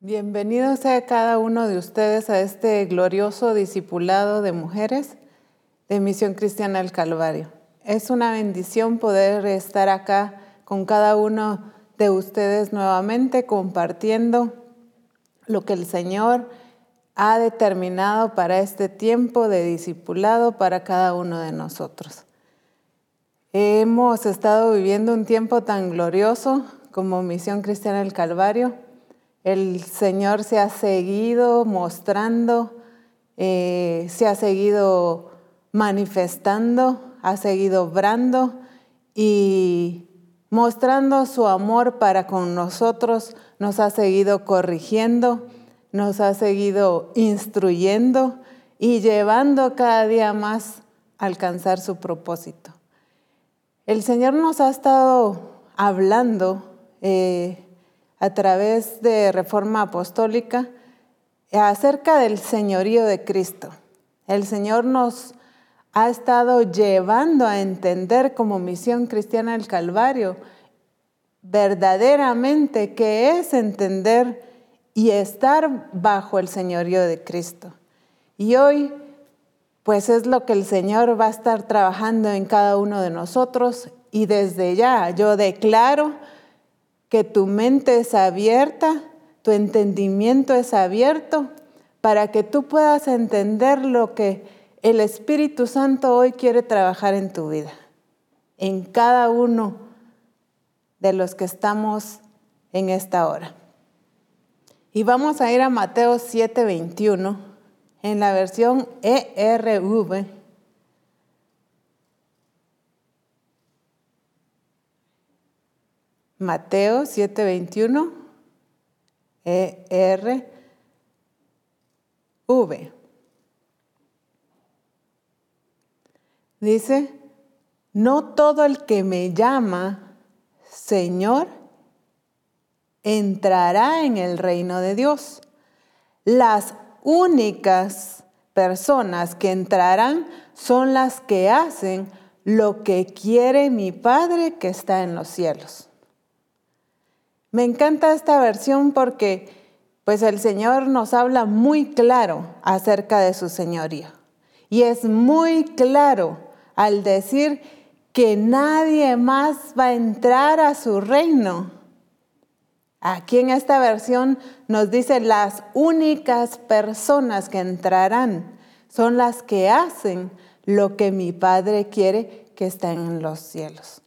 Bienvenidos sea cada uno de ustedes a este glorioso discipulado de mujeres de Misión Cristiana del Calvario. Es una bendición poder estar acá con cada uno de ustedes nuevamente compartiendo lo que el Señor ha determinado para este tiempo de discipulado para cada uno de nosotros. Hemos estado viviendo un tiempo tan glorioso como Misión Cristiana del Calvario el Señor se ha seguido mostrando, eh, se ha seguido manifestando, ha seguido obrando y mostrando su amor para con nosotros, nos ha seguido corrigiendo, nos ha seguido instruyendo y llevando cada día más a alcanzar su propósito. El Señor nos ha estado hablando eh, a través de Reforma Apostólica acerca del señorío de Cristo. El Señor nos ha estado llevando a entender como misión cristiana del Calvario verdaderamente qué es entender y estar bajo el señorío de Cristo. Y hoy, pues es lo que el Señor va a estar trabajando en cada uno de nosotros y desde ya yo declaro que tu mente es abierta, tu entendimiento es abierto, para que tú puedas entender lo que el Espíritu Santo hoy quiere trabajar en tu vida, en cada uno de los que estamos en esta hora. Y vamos a ir a Mateo 7:21 en la versión ERV Mateo 7:21, ER, V. Dice, no todo el que me llama Señor entrará en el reino de Dios. Las únicas personas que entrarán son las que hacen lo que quiere mi Padre que está en los cielos. Me encanta esta versión porque pues el Señor nos habla muy claro acerca de su señoría. Y es muy claro al decir que nadie más va a entrar a su reino. Aquí en esta versión nos dice las únicas personas que entrarán son las que hacen lo que mi Padre quiere que estén en los cielos.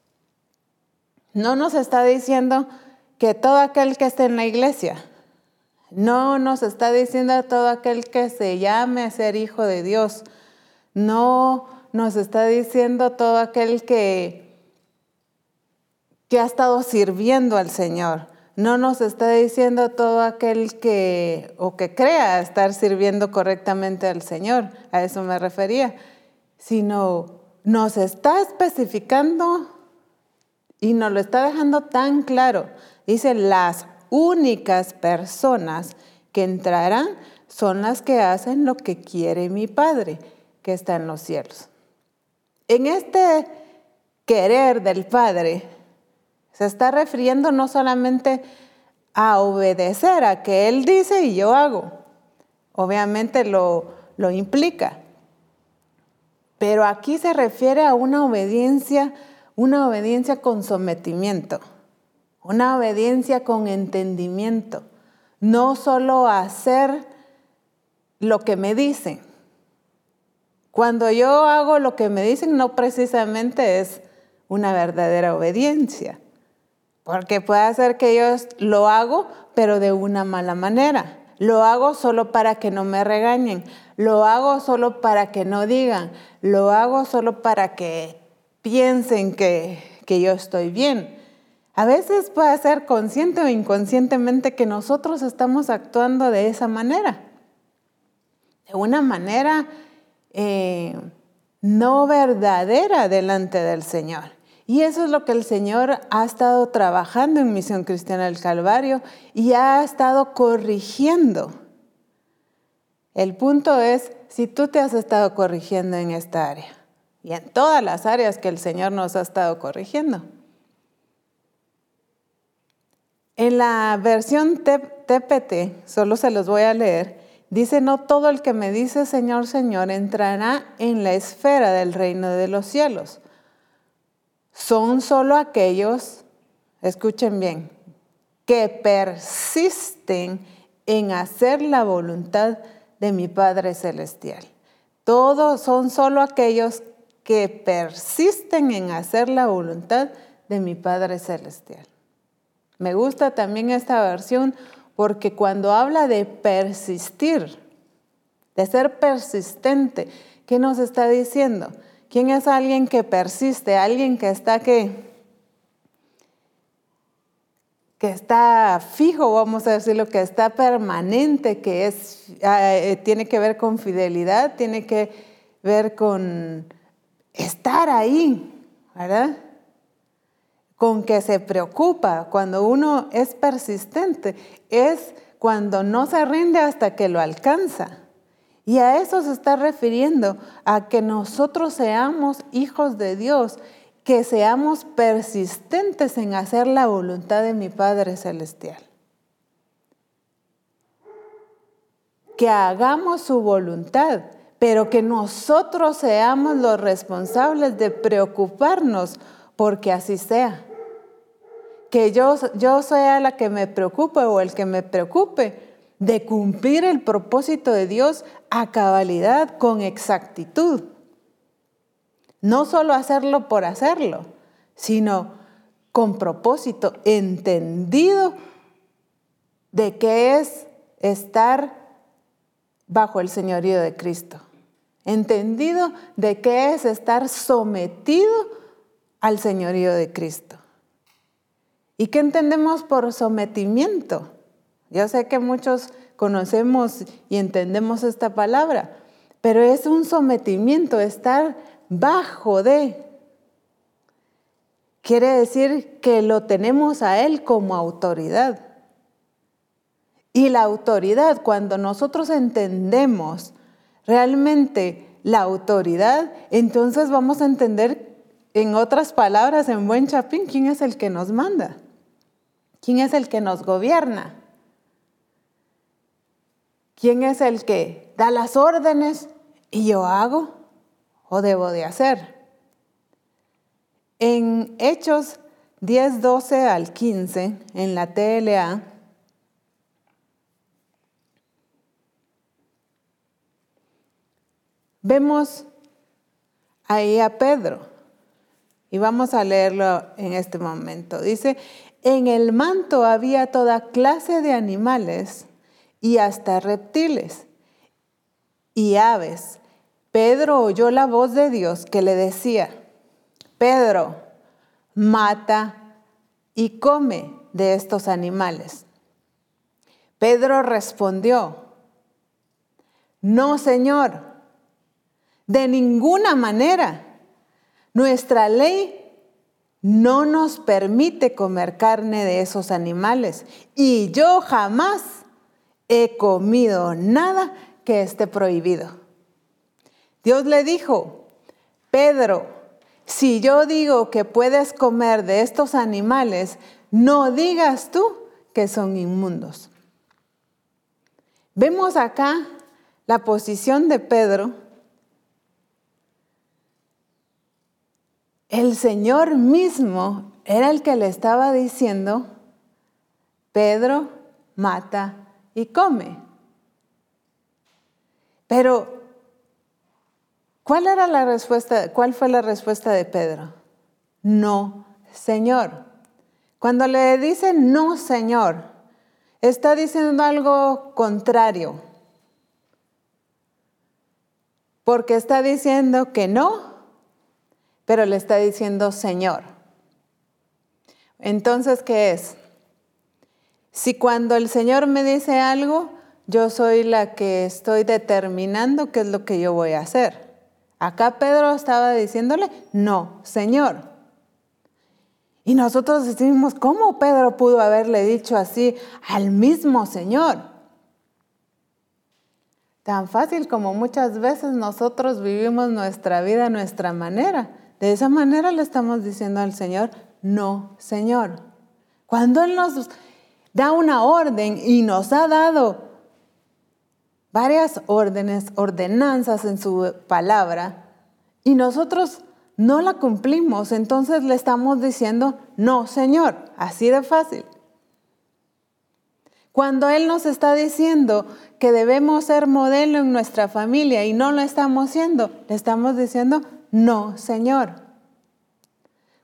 No nos está diciendo que todo aquel que esté en la iglesia. No nos está diciendo todo aquel que se llame a ser hijo de Dios. No nos está diciendo todo aquel que, que ha estado sirviendo al Señor. No nos está diciendo todo aquel que o que crea estar sirviendo correctamente al Señor. A eso me refería. Sino nos está especificando y nos lo está dejando tan claro Dice, las únicas personas que entrarán son las que hacen lo que quiere mi Padre, que está en los cielos. En este querer del Padre se está refiriendo no solamente a obedecer a que Él dice y yo hago. Obviamente lo, lo implica. Pero aquí se refiere a una obediencia, una obediencia con sometimiento una obediencia con entendimiento, no solo hacer lo que me dicen. Cuando yo hago lo que me dicen, no precisamente es una verdadera obediencia, porque puede ser que yo lo hago, pero de una mala manera. Lo hago solo para que no me regañen, lo hago solo para que no digan, lo hago solo para que piensen que, que yo estoy bien. A veces puede ser consciente o inconscientemente que nosotros estamos actuando de esa manera, de una manera eh, no verdadera delante del Señor. Y eso es lo que el Señor ha estado trabajando en Misión Cristiana del Calvario y ha estado corrigiendo. El punto es si tú te has estado corrigiendo en esta área y en todas las áreas que el Señor nos ha estado corrigiendo. En la versión TPT, solo se los voy a leer, dice, no todo el que me dice Señor, Señor entrará en la esfera del reino de los cielos. Son solo aquellos, escuchen bien, que persisten en hacer la voluntad de mi Padre Celestial. Todos son solo aquellos que persisten en hacer la voluntad de mi Padre Celestial. Me gusta también esta versión porque cuando habla de persistir, de ser persistente, ¿qué nos está diciendo? ¿Quién es alguien que persiste? Alguien que está que que está fijo, vamos a decirlo, que está permanente, que es, ah, eh, tiene que ver con fidelidad, tiene que ver con estar ahí, ¿verdad? Con que se preocupa, cuando uno es persistente, es cuando no se rinde hasta que lo alcanza. Y a eso se está refiriendo, a que nosotros seamos hijos de Dios, que seamos persistentes en hacer la voluntad de mi Padre Celestial. Que hagamos su voluntad, pero que nosotros seamos los responsables de preocuparnos porque así sea que yo, yo sea la que me preocupe o el que me preocupe de cumplir el propósito de Dios a cabalidad, con exactitud. No solo hacerlo por hacerlo, sino con propósito, entendido de qué es estar bajo el señorío de Cristo. Entendido de qué es estar sometido al señorío de Cristo. ¿Y qué entendemos por sometimiento? Yo sé que muchos conocemos y entendemos esta palabra, pero es un sometimiento, estar bajo de. Quiere decir que lo tenemos a Él como autoridad. Y la autoridad, cuando nosotros entendemos realmente la autoridad, entonces vamos a entender, en otras palabras, en buen chapín, quién es el que nos manda. ¿Quién es el que nos gobierna? ¿Quién es el que da las órdenes y yo hago o debo de hacer? En Hechos 10, 12 al 15, en la TLA, vemos ahí a Pedro. Y vamos a leerlo en este momento. Dice, en el manto había toda clase de animales y hasta reptiles y aves. Pedro oyó la voz de Dios que le decía, Pedro, mata y come de estos animales. Pedro respondió, no, Señor, de ninguna manera. Nuestra ley no nos permite comer carne de esos animales y yo jamás he comido nada que esté prohibido. Dios le dijo, Pedro, si yo digo que puedes comer de estos animales, no digas tú que son inmundos. Vemos acá la posición de Pedro el Señor mismo era el que le estaba diciendo, Pedro mata y come. Pero, ¿cuál era la respuesta? ¿Cuál fue la respuesta de Pedro? No, Señor. Cuando le dice no, Señor, está diciendo algo contrario. Porque está diciendo que no pero le está diciendo Señor. Entonces, ¿qué es? Si cuando el Señor me dice algo, yo soy la que estoy determinando qué es lo que yo voy a hacer. Acá Pedro estaba diciéndole, no, Señor. Y nosotros decimos, ¿cómo Pedro pudo haberle dicho así al mismo Señor? Tan fácil como muchas veces nosotros vivimos nuestra vida a nuestra manera. De esa manera le estamos diciendo al Señor, no, Señor. Cuando Él nos da una orden y nos ha dado varias órdenes, ordenanzas en su palabra, y nosotros no la cumplimos, entonces le estamos diciendo, no, Señor, así de fácil. Cuando Él nos está diciendo que debemos ser modelo en nuestra familia y no lo estamos siendo, le estamos diciendo, no, Señor.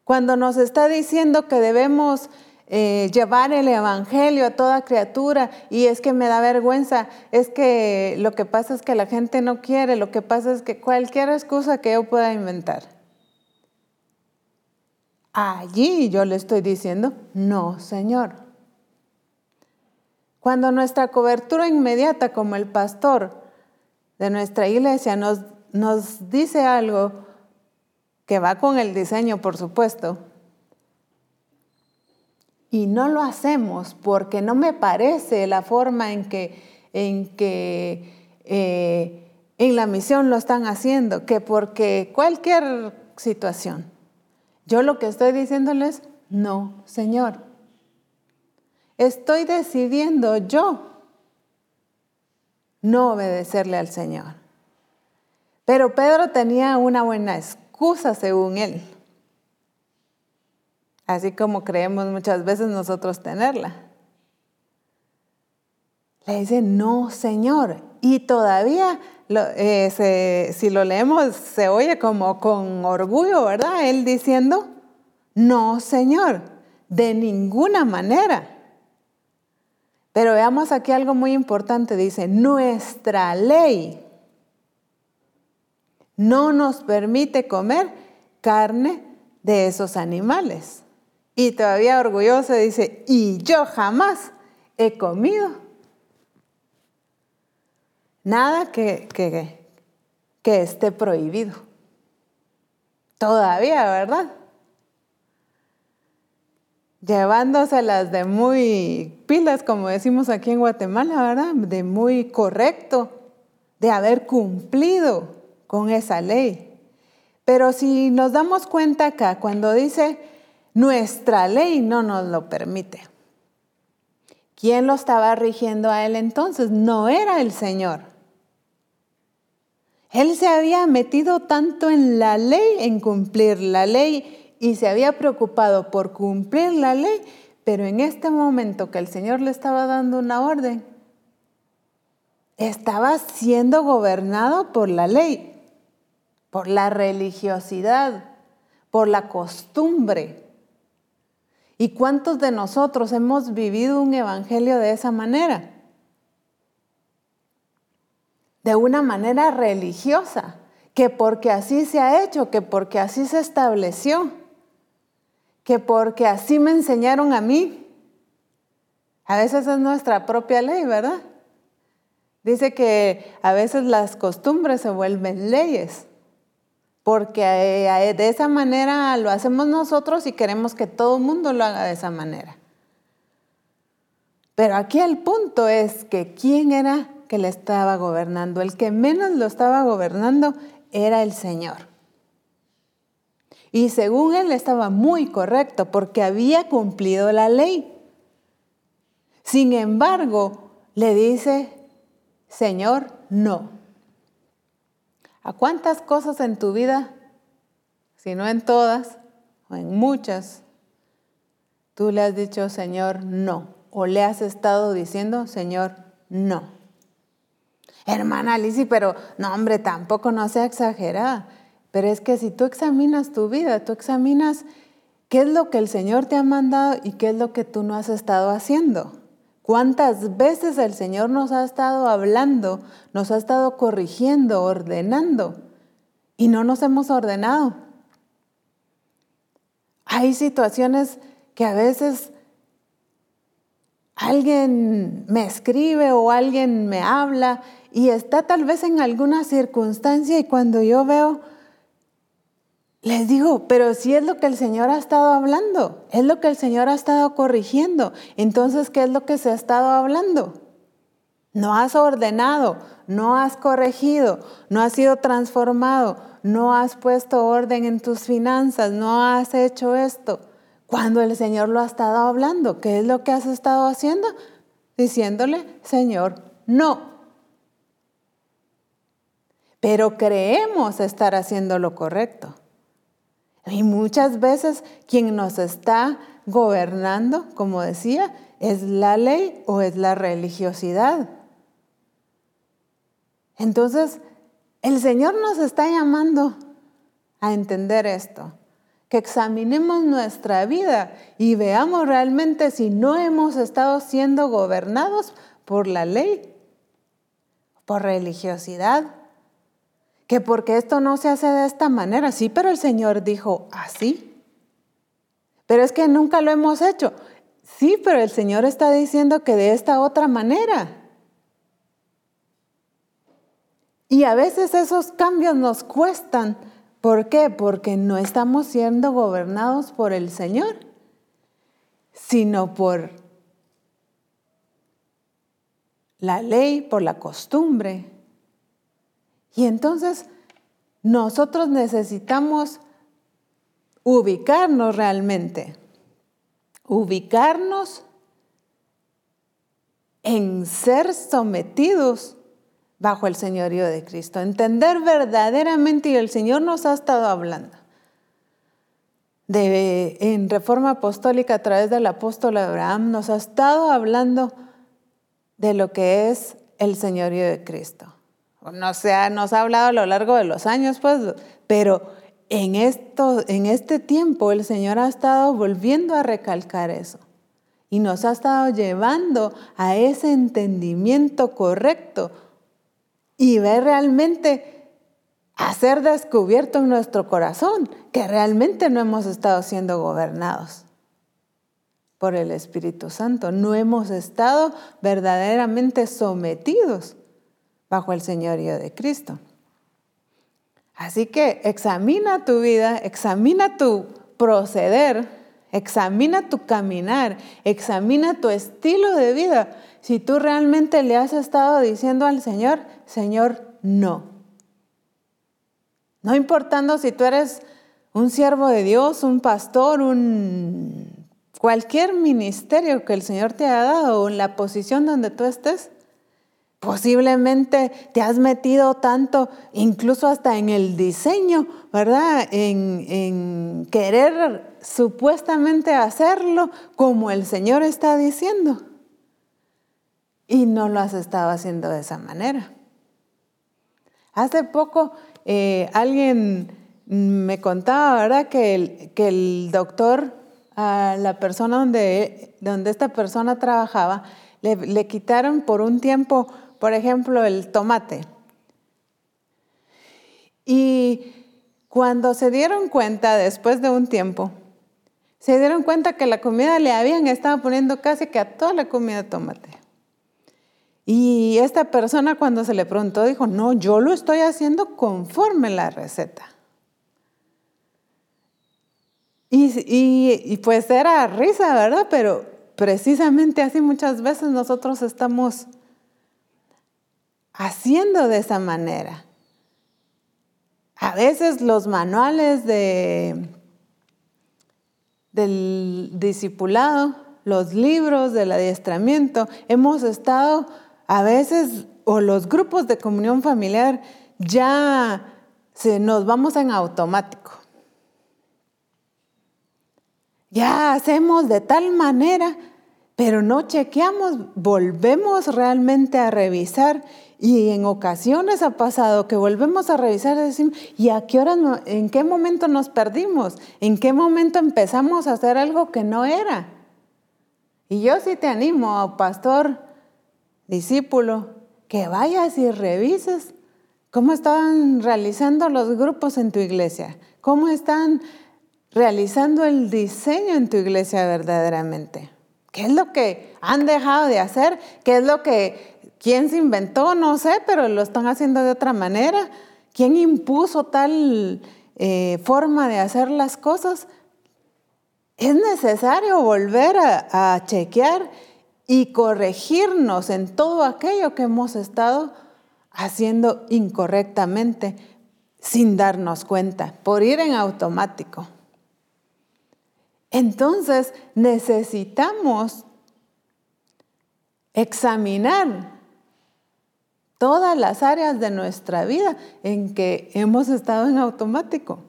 Cuando nos está diciendo que debemos eh, llevar el Evangelio a toda criatura y es que me da vergüenza, es que lo que pasa es que la gente no quiere, lo que pasa es que cualquier excusa que yo pueda inventar. Allí yo le estoy diciendo, no, Señor. Cuando nuestra cobertura inmediata como el pastor de nuestra iglesia nos, nos dice algo que va con el diseño, por supuesto, y no lo hacemos porque no me parece la forma en que, en que eh, en la misión lo están haciendo, que porque cualquier situación. Yo lo que estoy diciéndoles, no, Señor. Estoy decidiendo yo no obedecerle al Señor. Pero Pedro tenía una buena excusa según él, así como creemos muchas veces nosotros tenerla. Le dice, no, Señor. Y todavía, eh, si lo leemos, se oye como con orgullo, ¿verdad? Él diciendo, no, Señor, de ninguna manera. Pero veamos aquí algo muy importante. Dice, nuestra ley no nos permite comer carne de esos animales. Y todavía orgulloso dice, y yo jamás he comido nada que, que, que esté prohibido. Todavía, ¿verdad? llevándoselas de muy pilas, como decimos aquí en Guatemala, ¿verdad? De muy correcto, de haber cumplido con esa ley. Pero si nos damos cuenta acá, cuando dice nuestra ley no nos lo permite. ¿Quién lo estaba rigiendo a él entonces? No era el Señor. Él se había metido tanto en la ley, en cumplir la ley y se había preocupado por cumplir la ley, pero en este momento que el Señor le estaba dando una orden, estaba siendo gobernado por la ley, por la religiosidad, por la costumbre. ¿Y cuántos de nosotros hemos vivido un evangelio de esa manera? De una manera religiosa, que porque así se ha hecho, que porque así se estableció que porque así me enseñaron a mí. A veces es nuestra propia ley, ¿verdad? Dice que a veces las costumbres se vuelven leyes, porque eh, de esa manera lo hacemos nosotros y queremos que todo el mundo lo haga de esa manera. Pero aquí el punto es que quién era que le estaba gobernando. El que menos lo estaba gobernando era el Señor. Y según él estaba muy correcto porque había cumplido la ley. Sin embargo, le dice, Señor, no. ¿A cuántas cosas en tu vida, si no en todas, o en muchas, tú le has dicho, Señor, no? O le has estado diciendo, Señor, no. Hermana Lizzy, pero no, hombre, tampoco no sea exagerada. Pero es que si tú examinas tu vida, tú examinas qué es lo que el Señor te ha mandado y qué es lo que tú no has estado haciendo. ¿Cuántas veces el Señor nos ha estado hablando, nos ha estado corrigiendo, ordenando y no nos hemos ordenado? Hay situaciones que a veces alguien me escribe o alguien me habla y está tal vez en alguna circunstancia y cuando yo veo, les digo, pero si es lo que el Señor ha estado hablando, es lo que el Señor ha estado corrigiendo. Entonces, ¿qué es lo que se ha estado hablando? No has ordenado, no has corregido, no has sido transformado, no has puesto orden en tus finanzas, no has hecho esto. cuando el Señor lo ha estado hablando. ¿Qué es lo que has estado haciendo? Diciéndole, Señor, no. Pero creemos estar haciendo lo correcto. Y muchas veces quien nos está gobernando, como decía, es la ley o es la religiosidad. Entonces, el Señor nos está llamando a entender esto, que examinemos nuestra vida y veamos realmente si no hemos estado siendo gobernados por la ley, por religiosidad, que porque esto no se hace de esta manera, sí, pero el Señor dijo así. Pero es que nunca lo hemos hecho. Sí, pero el Señor está diciendo que de esta otra manera. Y a veces esos cambios nos cuestan. ¿Por qué? Porque no estamos siendo gobernados por el Señor, sino por la ley, por la costumbre. Y entonces nosotros necesitamos ubicarnos realmente, ubicarnos en ser sometidos bajo el señorío de Cristo, entender verdaderamente, y el Señor nos ha estado hablando, de, en Reforma Apostólica a través del apóstol Abraham, nos ha estado hablando de lo que es el señorío de Cristo. No sea, nos ha hablado a lo largo de los años, pues, pero en, esto, en este tiempo el Señor ha estado volviendo a recalcar eso y nos ha estado llevando a ese entendimiento correcto y ver realmente a descubierto en nuestro corazón que realmente no hemos estado siendo gobernados por el Espíritu Santo, no hemos estado verdaderamente sometidos bajo el señorío de Cristo. Así que examina tu vida, examina tu proceder, examina tu caminar, examina tu estilo de vida. Si tú realmente le has estado diciendo al Señor, Señor, no. No importando si tú eres un siervo de Dios, un pastor, un cualquier ministerio que el Señor te ha dado o en la posición donde tú estés, Posiblemente te has metido tanto, incluso hasta en el diseño, ¿verdad? En, querer supuestamente hacerlo como el Señor está diciendo. Y no lo has estado haciendo de esa manera. Hace poco eh, alguien me contaba, ¿verdad? Que el, que el doctor, a la persona donde, donde esta persona trabajaba, le, le quitaron por un tiempo por ejemplo, el tomate. Y cuando se dieron cuenta, después de un tiempo, se dieron cuenta que la comida le habían estado poniendo casi que a toda la comida tomate. Y esta persona cuando se le preguntó dijo, no, yo lo estoy haciendo conforme la receta. Y, y, pues era risa, ¿verdad? Pero precisamente así muchas veces nosotros estamos haciendo de esa manera. A veces los manuales de, del discipulado, los libros del adiestramiento, hemos estado a veces, o los grupos de comunión familiar, ya se, nos vamos en automático. Ya hacemos de tal manera, pero no chequeamos, volvemos realmente a revisar y en ocasiones ha pasado que volvemos a revisar y decimos, ¿y a qué hora, en qué momento nos perdimos? ¿En qué momento empezamos a hacer algo que no era? Y yo sí te animo, pastor, discípulo, que vayas y revises cómo están realizando los grupos en tu iglesia, cómo están realizando el diseño en tu iglesia verdaderamente. ¿Qué es lo que han dejado de hacer? ¿Qué es lo que ¿Quién se inventó? No sé, pero lo están haciendo de otra manera. ¿Quién impuso tal eh, forma de hacer las cosas? Es necesario volver a, a chequear y corregirnos en todo aquello que hemos estado haciendo incorrectamente sin darnos cuenta, por ir en automático. Entonces necesitamos examinar todas las áreas de nuestra vida en que hemos estado en automático.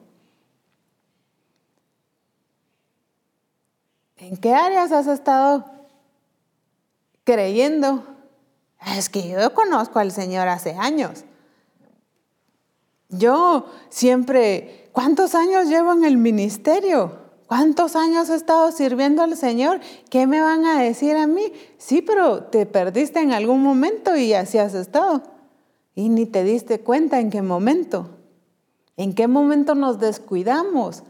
¿En qué áreas has estado creyendo? Es que yo conozco al Señor hace años. Yo siempre, ¿cuántos años llevo en el ministerio? ¿Cuántos años he estado sirviendo al Señor? ¿Qué me van a decir a mí? Sí, pero te perdiste en algún momento y así has estado. Y ni te diste cuenta en qué momento. ¿En qué momento nos descuidamos?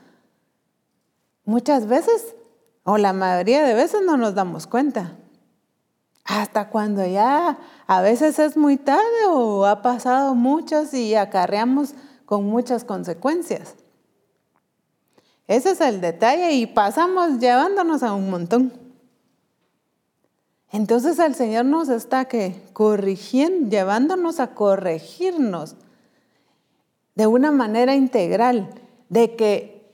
Muchas veces, o la mayoría de veces no nos damos cuenta. Hasta cuando ya a veces es muy tarde o ha pasado muchos y acarreamos con muchas consecuencias. Ese es el detalle y pasamos llevándonos a un montón. Entonces el Señor nos está que corrigiendo, llevándonos a corregirnos de una manera integral, de que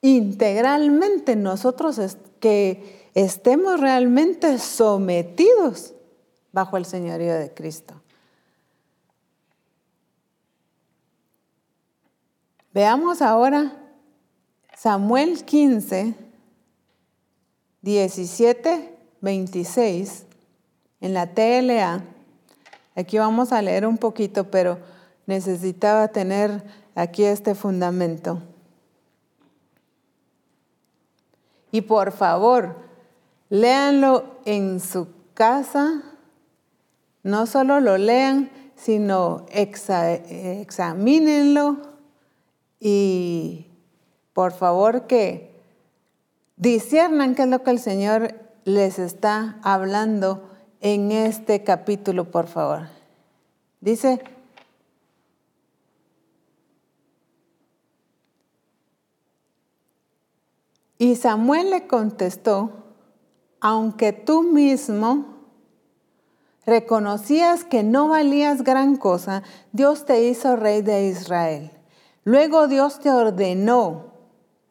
integralmente nosotros que estemos realmente sometidos bajo el señorío de Cristo. Veamos ahora Samuel 15, 17, 26, en la TLA. Aquí vamos a leer un poquito, pero necesitaba tener aquí este fundamento. Y por favor, léanlo en su casa. No solo lo lean, sino examínenlo y por favor que disciernan qué es lo que el Señor les está hablando en este capítulo, por favor. Dice, y Samuel le contestó, aunque tú mismo reconocías que no valías gran cosa, Dios te hizo rey de Israel. Luego Dios te ordenó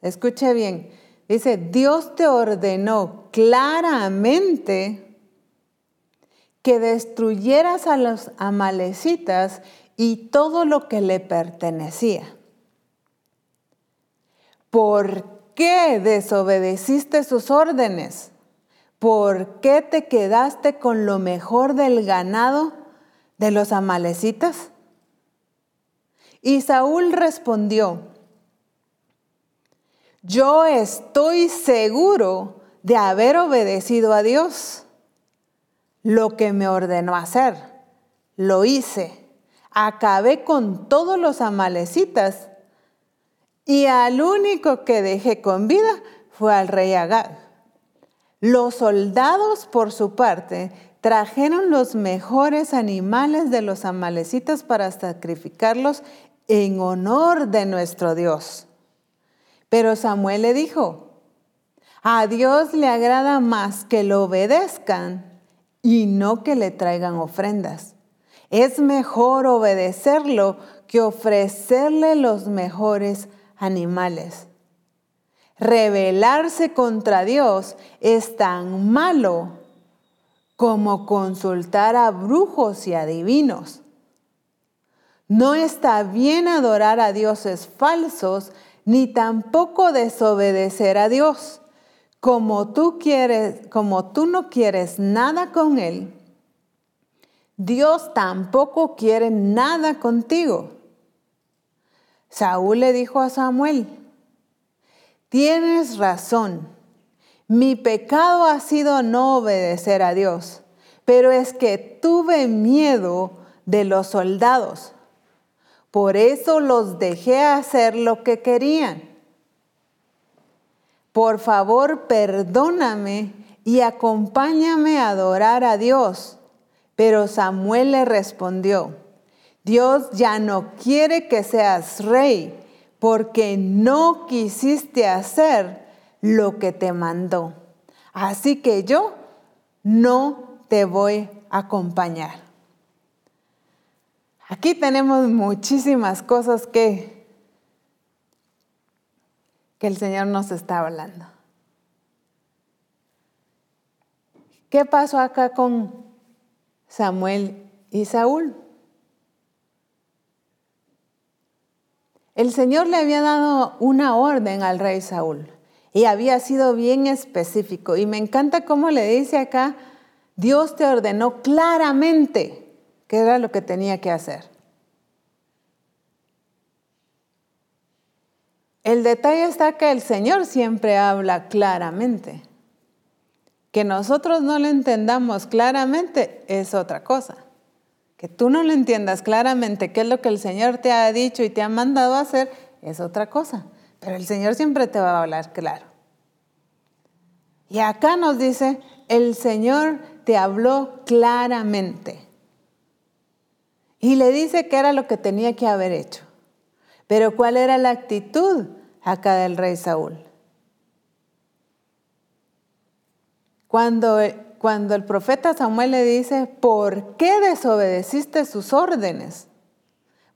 Escuche bien. Dice, Dios te ordenó claramente que destruyeras a los amalecitas y todo lo que le pertenecía. ¿Por qué desobedeciste sus órdenes? ¿Por qué te quedaste con lo mejor del ganado de los amalecitas? Y Saúl respondió, yo estoy seguro de haber obedecido a Dios. Lo que me ordenó hacer, lo hice. Acabé con todos los amalecitas y al único que dejé con vida fue al rey Agag. Los soldados, por su parte, trajeron los mejores animales de los amalecitas para sacrificarlos en honor de nuestro Dios. Pero Samuel le dijo, a Dios le agrada más que lo obedezcan y no que le traigan ofrendas. Es mejor obedecerlo que ofrecerle los mejores animales. Rebelarse contra Dios es tan malo como consultar a brujos y adivinos. No está bien adorar a dioses falsos ni tampoco desobedecer a Dios. Como tú quieres, como tú no quieres nada con él, Dios tampoco quiere nada contigo. Saúl le dijo a Samuel, tienes razón, mi pecado ha sido no obedecer a Dios, pero es que tuve miedo de los soldados por eso los dejé hacer lo que querían. Por favor, perdóname y acompáñame a adorar a Dios. Pero Samuel le respondió, Dios ya no quiere que seas rey porque no quisiste hacer lo que te mandó. Así que yo no te voy a acompañar. Aquí tenemos muchísimas cosas que, que el Señor nos está hablando. ¿Qué pasó acá con Samuel y Saúl? El Señor le había dado una orden al rey Saúl y había sido bien específico. Y me encanta cómo le dice acá, Dios te ordenó claramente qué era lo que tenía que hacer. El detalle está que el Señor siempre habla claramente. Que nosotros no lo entendamos claramente es otra cosa. Que tú no lo entiendas claramente qué es lo que el Señor te ha dicho y te ha mandado hacer es otra cosa. Pero el Señor siempre te va a hablar claro. Y acá nos dice, el Señor te habló claramente. Y le dice que era lo que tenía que haber hecho. Pero ¿cuál era la actitud acá del rey Saúl? Cuando, cuando el profeta Samuel le dice, ¿por qué desobedeciste sus órdenes?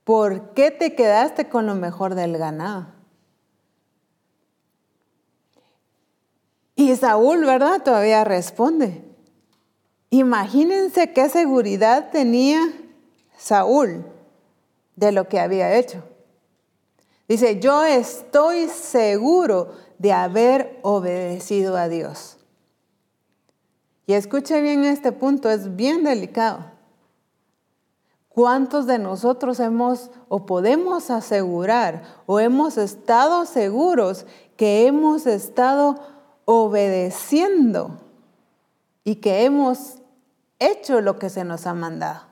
¿Por qué te quedaste con lo mejor del ganado? Y Saúl, ¿verdad? Todavía responde. Imagínense qué seguridad tenía Saúl de lo que había hecho. Dice, yo estoy seguro de haber obedecido a Dios. Y escuche bien este punto, es bien delicado. ¿Cuántos de nosotros hemos o podemos asegurar o hemos estado seguros que hemos estado obedeciendo y que hemos hecho lo que se nos ha mandado?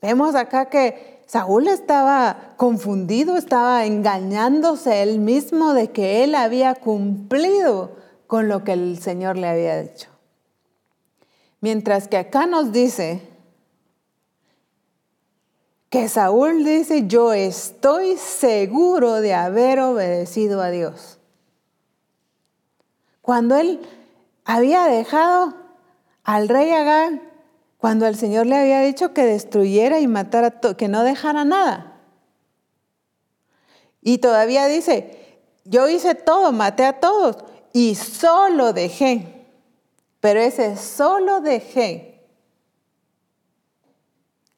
Vemos acá que Saúl estaba confundido, estaba engañándose él mismo de que él había cumplido con lo que el Señor le había dicho. Mientras que acá nos dice que Saúl dice, yo estoy seguro de haber obedecido a Dios. Cuando él había dejado al rey Agag cuando el Señor le había dicho que destruyera y matara, que no dejara nada. Y todavía dice, yo hice todo, maté a todos y solo dejé. Pero ese solo dejé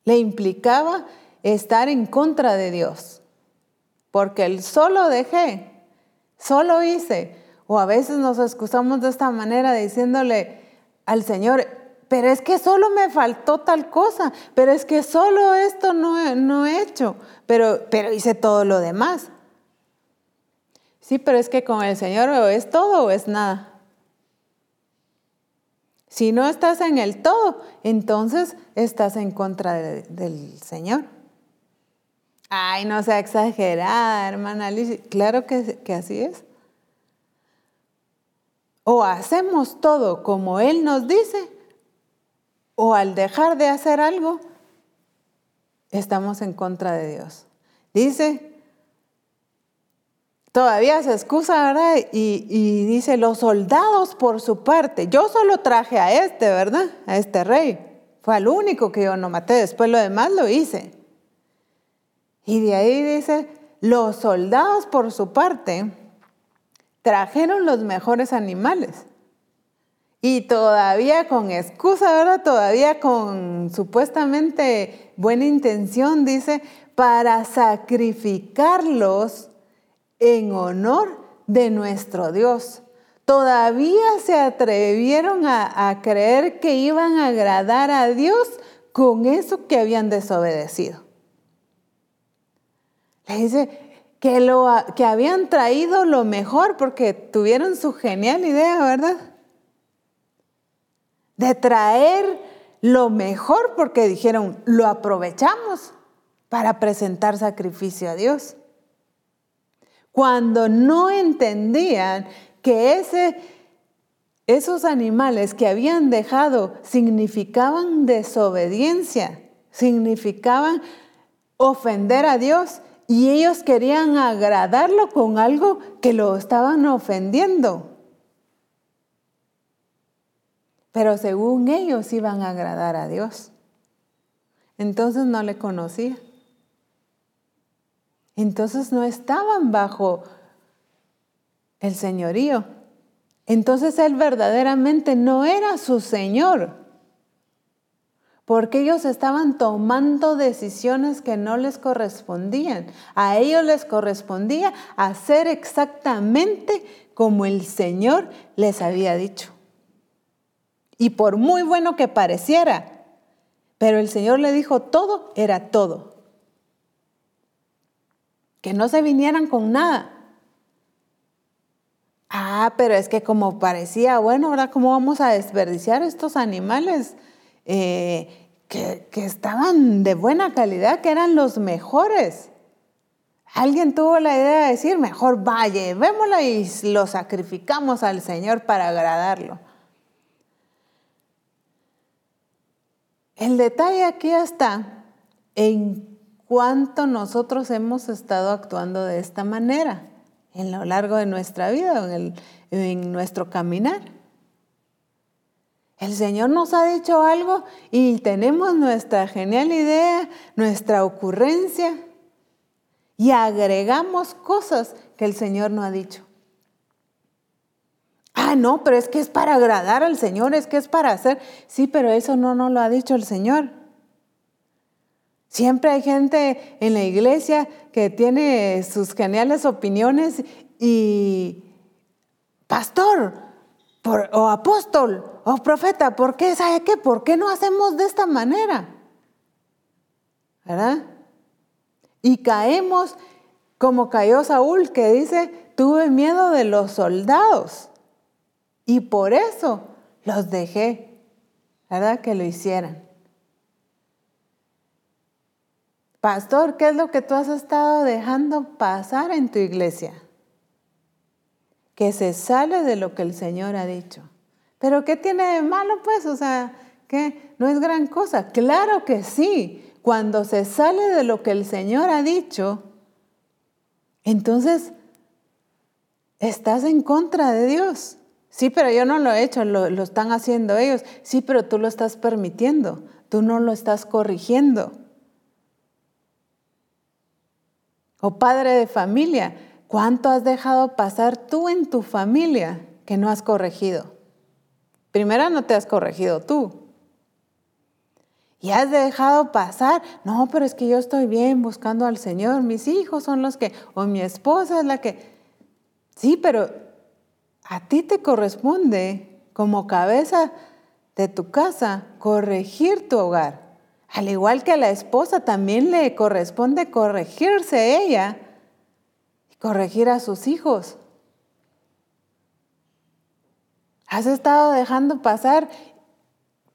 le implicaba estar en contra de Dios. Porque el solo dejé, solo hice. O a veces nos excusamos de esta manera diciéndole al Señor, pero es que solo me faltó tal cosa, pero es que solo esto no, no he hecho, pero, pero hice todo lo demás. Sí, pero es que con el Señor o es todo o es nada. Si no estás en el todo, entonces estás en contra del Señor. Ay, no sea exagerada, hermana Alicia. Claro que, que así es. O hacemos todo como Él nos dice, o al dejar de hacer algo, estamos en contra de Dios. Dice, todavía se excusa, ¿verdad? Y, dice, los soldados por su parte, yo solo traje a este, ¿verdad? A este rey. Fue al único que yo no maté, después lo demás lo hice. Y de ahí dice, los soldados por su parte trajeron los mejores animales y todavía con excusa, ¿verdad? Todavía con supuestamente buena intención, dice, para sacrificarlos en honor de nuestro Dios. Todavía se atrevieron a, creer que iban a agradar a Dios con eso que habían desobedecido. Le dice que, lo, que habían traído lo mejor porque tuvieron su genial idea, ¿verdad? De traer lo mejor porque dijeron, lo aprovechamos para presentar sacrificio a Dios. Cuando no entendían que ese, esos animales que habían dejado significaban desobediencia, significaban ofender a Dios y ellos querían agradarlo con algo que lo estaban ofendiendo pero según ellos iban a agradar a Dios. Entonces no le conocía. Entonces no estaban bajo el señorío. entonces él verdaderamente no era su Señor, porque ellos estaban tomando decisiones que no les correspondían. A ellos les correspondía hacer exactamente como el Señor les había dicho. Y por muy bueno que pareciera, pero el Señor le dijo todo era todo. Que no se vinieran con nada. Ah, pero es que como parecía, bueno, ¿verdad? ¿Cómo vamos a desperdiciar estos animales eh, que, estaban de buena calidad, que eran los mejores? Alguien tuvo la idea de decir, mejor vaya, llevémoslo y lo sacrificamos al Señor para agradarlo. El detalle aquí está en cuánto nosotros hemos estado actuando de esta manera en lo largo de nuestra vida, en, en nuestro caminar. El Señor nos ha dicho algo y tenemos nuestra genial idea, nuestra ocurrencia y agregamos cosas que el Señor no ha dicho. Ah, no, pero es que es para agradar al Señor, es que es para hacer. Sí, pero eso no nos lo ha dicho el Señor. Siempre hay gente en la iglesia que tiene sus geniales opiniones y, pastor, o apóstol, o profeta, ¿por qué? ¿Sabe qué? ¿Por qué no hacemos de esta manera? ¿Verdad? Y caemos como cayó Saúl, que dice, tuve miedo de los soldados. Y por eso los dejé, ¿verdad? Que lo hicieran. Pastor, ¿qué es lo que tú has estado dejando pasar en tu iglesia? Que se sale de lo que el Señor ha dicho. Pero ¿qué tiene de malo pues? O sea, ¿qué? No es gran cosa. Claro que sí. Cuando se sale de lo que el Señor ha dicho, entonces estás en contra de Dios. Sí, pero yo no lo he hecho, lo, están haciendo ellos. Sí, pero tú lo estás permitiendo, tú no lo estás corrigiendo. O padre de familia, ¿cuánto has dejado pasar tú en tu familia que no has corregido? Primero no te has corregido tú. Y has dejado pasar, no, pero es que yo estoy bien buscando al Señor, mis hijos son los que, o mi esposa es la que, sí, pero a ti te corresponde como cabeza de tu casa corregir tu hogar. Al igual que a la esposa también le corresponde corregirse ella y corregir a sus hijos. Has estado dejando pasar,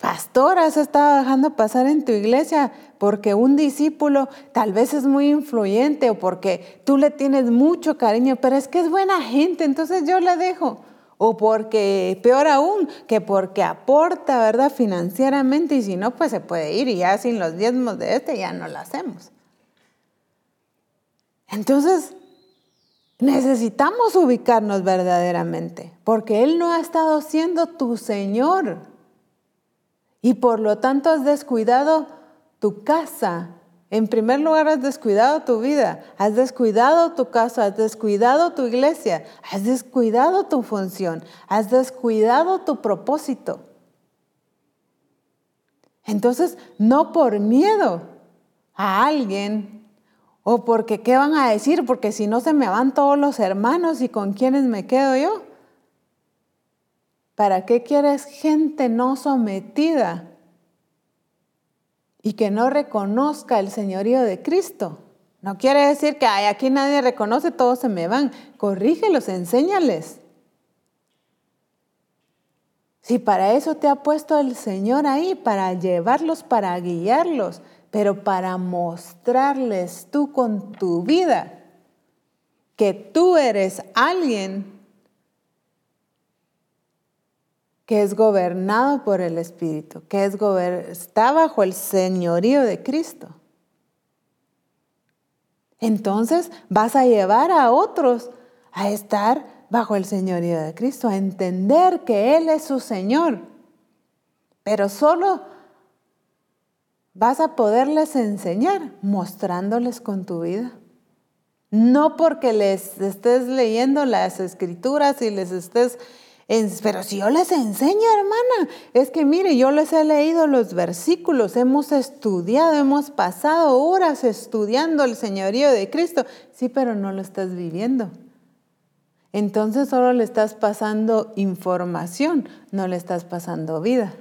pastor, has estado dejando pasar en tu iglesia porque un discípulo tal vez es muy influyente o porque tú le tienes mucho cariño, pero es que es buena gente, entonces yo la dejo. O porque, peor aún, que porque aporta, ¿verdad? Financieramente y si no, pues se puede ir y ya sin los diezmos de este ya no lo hacemos. Entonces, necesitamos ubicarnos verdaderamente, porque Él no ha estado siendo tu Señor. Y por lo tanto has descuidado tu casa, en primer lugar, has descuidado tu vida, has descuidado tu casa, has descuidado tu iglesia, has descuidado tu función, has descuidado tu propósito. Entonces, no por miedo a alguien o porque qué van a decir, porque si no se me van todos los hermanos y con quiénes me quedo yo. ¿Para qué quieres gente no sometida y que no reconozca el señorío de Cristo. No quiere decir que aquí nadie reconoce, todos se me van. Corrígelos, enséñales. Si para eso te ha puesto el Señor ahí, para llevarlos, para guiarlos, pero para mostrarles tú con tu vida que tú eres alguien que es gobernado por el Espíritu, que es está bajo el señorío de Cristo. Entonces vas a llevar a otros a estar bajo el señorío de Cristo, a entender que Él es su Señor. Pero solo vas a poderles enseñar mostrándoles con tu vida. No porque les estés leyendo las escrituras y les estés pero si yo les enseño, hermana, es que mire, yo les he leído los versículos, hemos estudiado, hemos pasado horas estudiando el señorío de Cristo. Sí, pero no lo estás viviendo. Entonces solo le estás pasando información, no le estás pasando vida.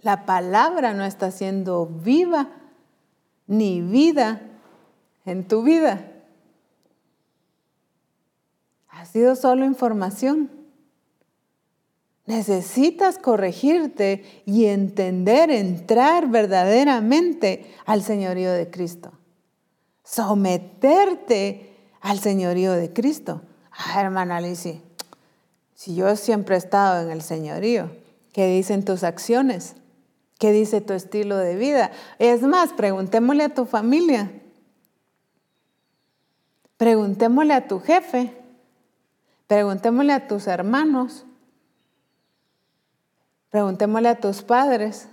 La palabra no está siendo viva ni vida en tu vida. Ha sido solo información. Necesitas corregirte y entender, entrar verdaderamente al señorío de Cristo. Someterte al señorío de Cristo. Ah, hermana Alicia, si yo siempre he estado en el señorío, ¿qué dicen tus acciones? ¿Qué dice tu estilo de vida? Es más, preguntémosle a tu familia. Preguntémosle a tu jefe. Preguntémosle a tus hermanos. Preguntémosle a tus padres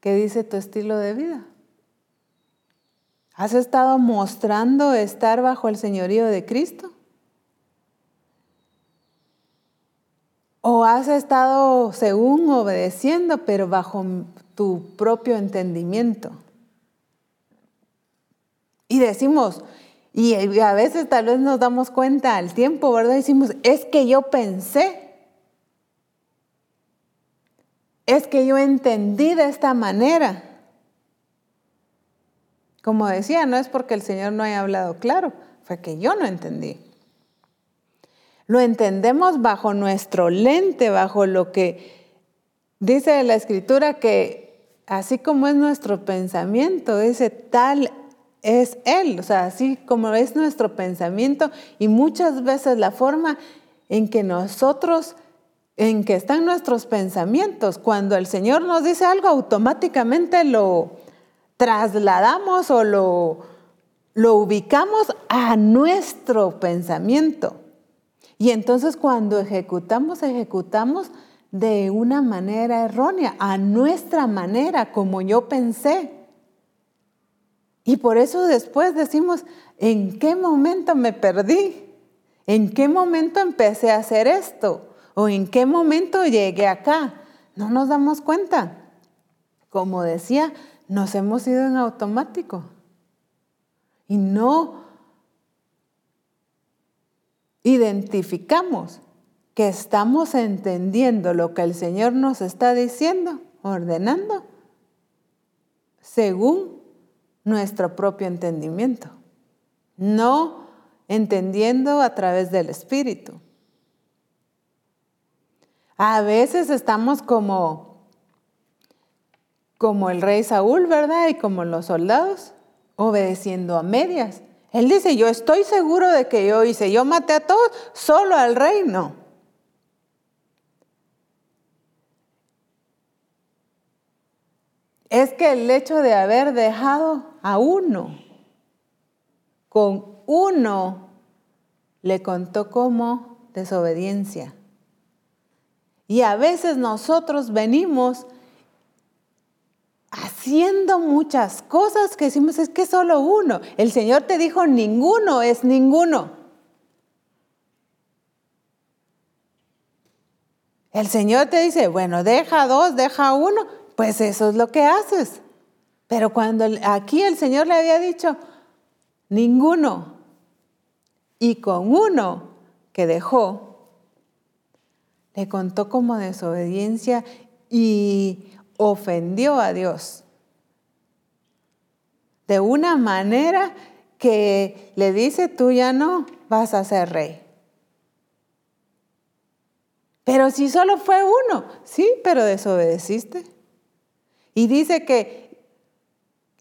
qué dice tu estilo de vida. ¿Has estado mostrando estar bajo el señorío de Cristo? ¿O has estado según obedeciendo, pero bajo tu propio entendimiento? Y decimos, y a veces tal vez nos damos cuenta al tiempo, ¿verdad? Decimos, es que yo pensé es que yo entendí de esta manera. Como decía, no es porque el Señor no haya hablado claro, fue que yo no entendí. Lo entendemos bajo nuestro lente, bajo lo que dice la escritura que así como es nuestro pensamiento, dice tal es Él, o sea, así como es nuestro pensamiento y muchas veces la forma en que nosotros en que están nuestros pensamientos. Cuando el Señor nos dice algo, automáticamente lo trasladamos o lo, lo ubicamos a nuestro pensamiento. Y entonces cuando ejecutamos, ejecutamos de una manera errónea, a nuestra manera, como yo pensé. Y por eso después decimos, ¿en qué momento me perdí? ¿En qué momento empecé a hacer esto? ¿O en qué momento llegué acá? No nos damos cuenta. Como decía, nos hemos ido en automático. Y no identificamos que estamos entendiendo lo que el Señor nos está diciendo, ordenando, según nuestro propio entendimiento, no entendiendo a través del Espíritu. A veces estamos como, como el rey Saúl, ¿verdad? Y como los soldados, obedeciendo a medias. Él dice, yo estoy seguro de que yo hice, yo maté a todos, solo al rey no. Es que el hecho de haber dejado a uno, con uno, le contó como desobediencia. Y a veces nosotros venimos haciendo muchas cosas que decimos, es que solo uno. El Señor te dijo, ninguno es ninguno. El Señor te dice, bueno, deja dos, deja uno, pues eso es lo que haces. Pero cuando aquí el Señor le había dicho, ninguno, y con uno que dejó, le contó como desobediencia y ofendió a Dios. De una manera que le dice, tú ya no vas a ser rey. Pero si solo fue uno, sí, pero desobedeciste. Y dice que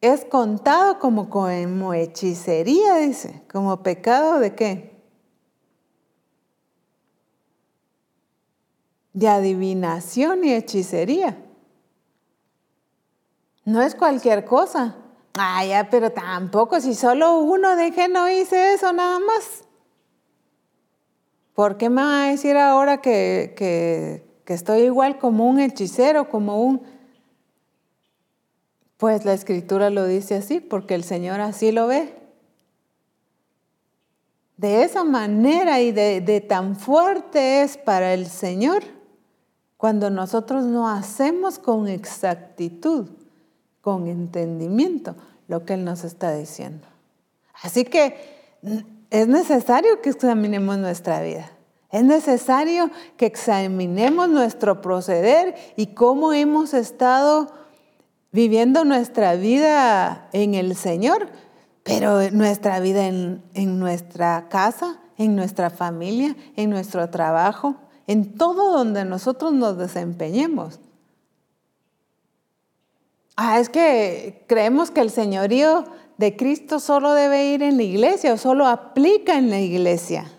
es contado como, como hechicería, dice, como pecado de qué? De adivinación y hechicería. No es cualquier cosa. Ah, ya, pero tampoco, si solo uno de que no hice eso nada más. ¿Por qué me va a decir ahora que, que estoy igual como un hechicero, como un... Pues la escritura lo dice así, porque el Señor así lo ve. de esa manera y de, de tan fuerte es para el Señor cuando nosotros no hacemos con exactitud, con entendimiento, lo que Él nos está diciendo. Así que es necesario que examinemos nuestra vida. Es necesario que examinemos nuestro proceder y cómo hemos estado viviendo nuestra vida en el Señor, pero nuestra vida en, nuestra casa, en nuestra familia, en nuestro trabajo, en todo donde nosotros nos desempeñemos. Ah, es que creemos que el señorío de Cristo solo debe ir en la iglesia o solo aplica en la iglesia.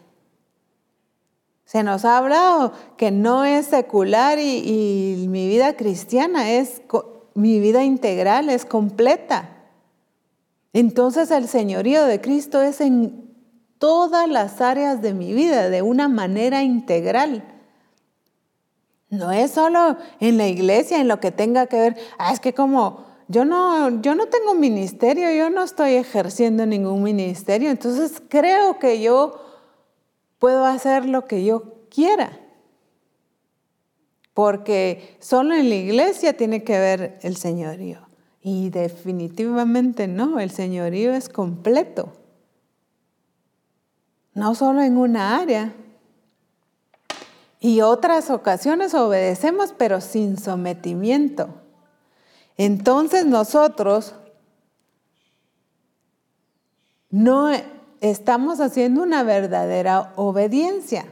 Se nos ha hablado que no es secular y, mi vida cristiana es mi vida integral, es completa. Entonces el señorío de Cristo es en todas las áreas de mi vida, de una manera integral. No es solo en la iglesia, en lo que tenga que ver, ah, es que como yo no, yo no tengo ministerio, yo no estoy ejerciendo ningún ministerio, entonces creo que yo puedo hacer lo que yo quiera. Porque solo en la iglesia tiene que ver el señorío. Y definitivamente no, el señorío es completo. No solo en una área, y otras ocasiones obedecemos, pero sin sometimiento. Entonces nosotros no estamos haciendo una verdadera obediencia.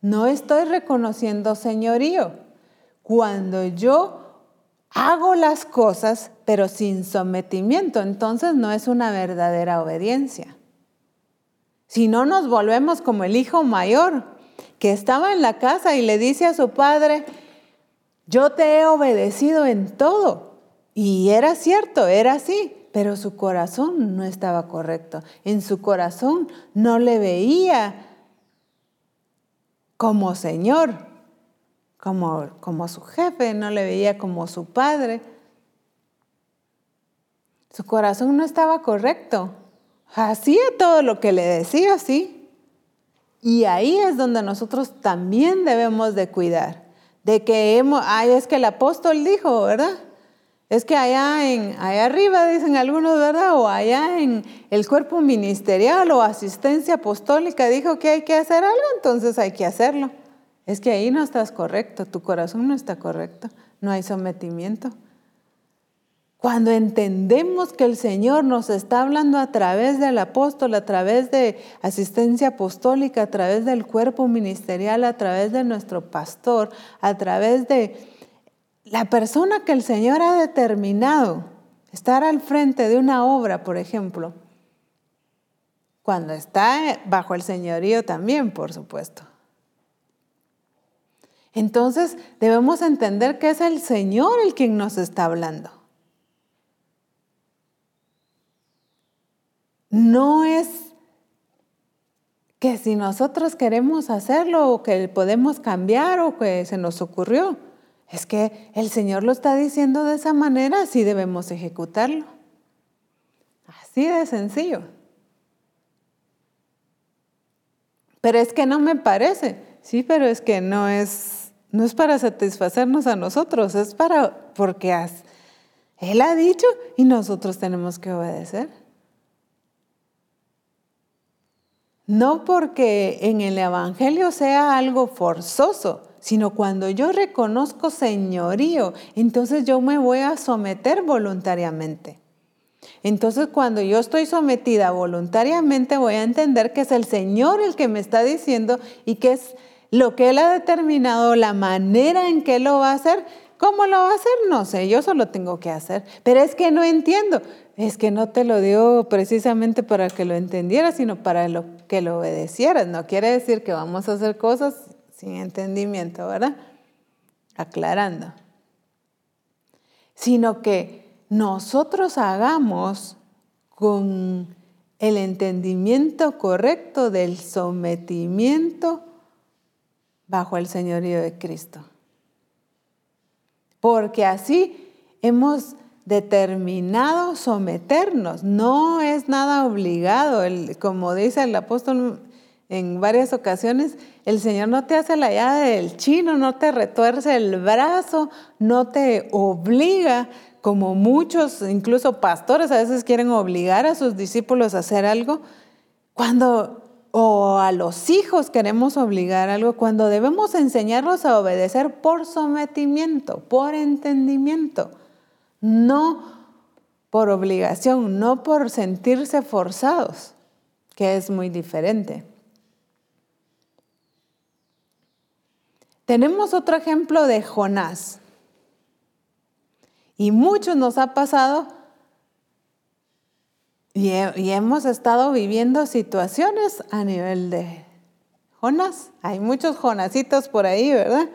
No estoy reconociendo señorío. Cuando yo hago las cosas, pero sin sometimiento, entonces no es una verdadera obediencia. Si no nos volvemos como el hijo mayor, que estaba en la casa y le dice a su padre, yo te he obedecido en todo. Y era cierto, era así, pero su corazón no estaba correcto. En su corazón no le veía como Señor, como, como su jefe, no le veía como su padre. Su corazón no estaba correcto. Hacía todo lo que le decía, sí, y ahí es donde nosotros también debemos de cuidar, de que hemos, ay, es que el apóstol dijo, ¿verdad? Es que allá, en, allá arriba, dicen algunos, ¿verdad? O allá en el cuerpo ministerial o asistencia apostólica dijo que hay que hacer algo, entonces hay que hacerlo. Es que ahí no estás correcto, tu corazón no está correcto, no hay sometimiento. Cuando entendemos que el Señor nos está hablando a través del apóstol, a través de asistencia apostólica, a través del cuerpo ministerial, a través de nuestro pastor, a través de la persona que el Señor ha determinado estar al frente de una obra, por ejemplo, cuando está bajo el señorío también, por supuesto. Entonces debemos entender que es el Señor el quien nos está hablando. No es que si nosotros queremos hacerlo o que podemos cambiar o que se nos ocurrió, es que el Señor lo está diciendo de esa manera, así debemos ejecutarlo. Así de sencillo. Pero es que no me parece. Sí, pero es que no es, no es para satisfacernos a nosotros, es para, porque Él ha dicho y nosotros tenemos que obedecer. No porque en el Evangelio sea algo forzoso, sino cuando yo reconozco señorío, entonces yo me voy a someter voluntariamente. Entonces cuando yo estoy sometida voluntariamente voy a entender que es el Señor el que me está diciendo y que es lo que Él ha determinado, la manera en que lo va a hacer. ¿Cómo lo va a hacer? No sé, yo solo tengo que hacer. Pero es que no entiendo. Es que no te lo dio precisamente para que lo entendieras, sino para que lo obedecieras. No quiere decir que vamos a hacer cosas sin entendimiento, ¿verdad? Aclarando. Sino que nosotros hagamos con el entendimiento correcto del sometimiento bajo el señorío de Cristo. Porque así hemos determinado someternos, no es nada obligado. como dice el apóstol en varias ocasiones, el Señor no te hace la llave del chino, no te retuerce el brazo, no te obliga, como muchos, incluso pastores, a veces quieren obligar a sus discípulos a hacer algo. Cuando o a los hijos queremos obligar algo, cuando debemos enseñarlos a obedecer por sometimiento, por entendimiento, no por obligación, no por sentirse forzados, que es muy diferente. Tenemos otro ejemplo de Jonás. Y muchos nos ha pasado y, hemos estado viviendo situaciones a nivel de Jonás. Hay muchos Jonasitos por ahí, ¿verdad?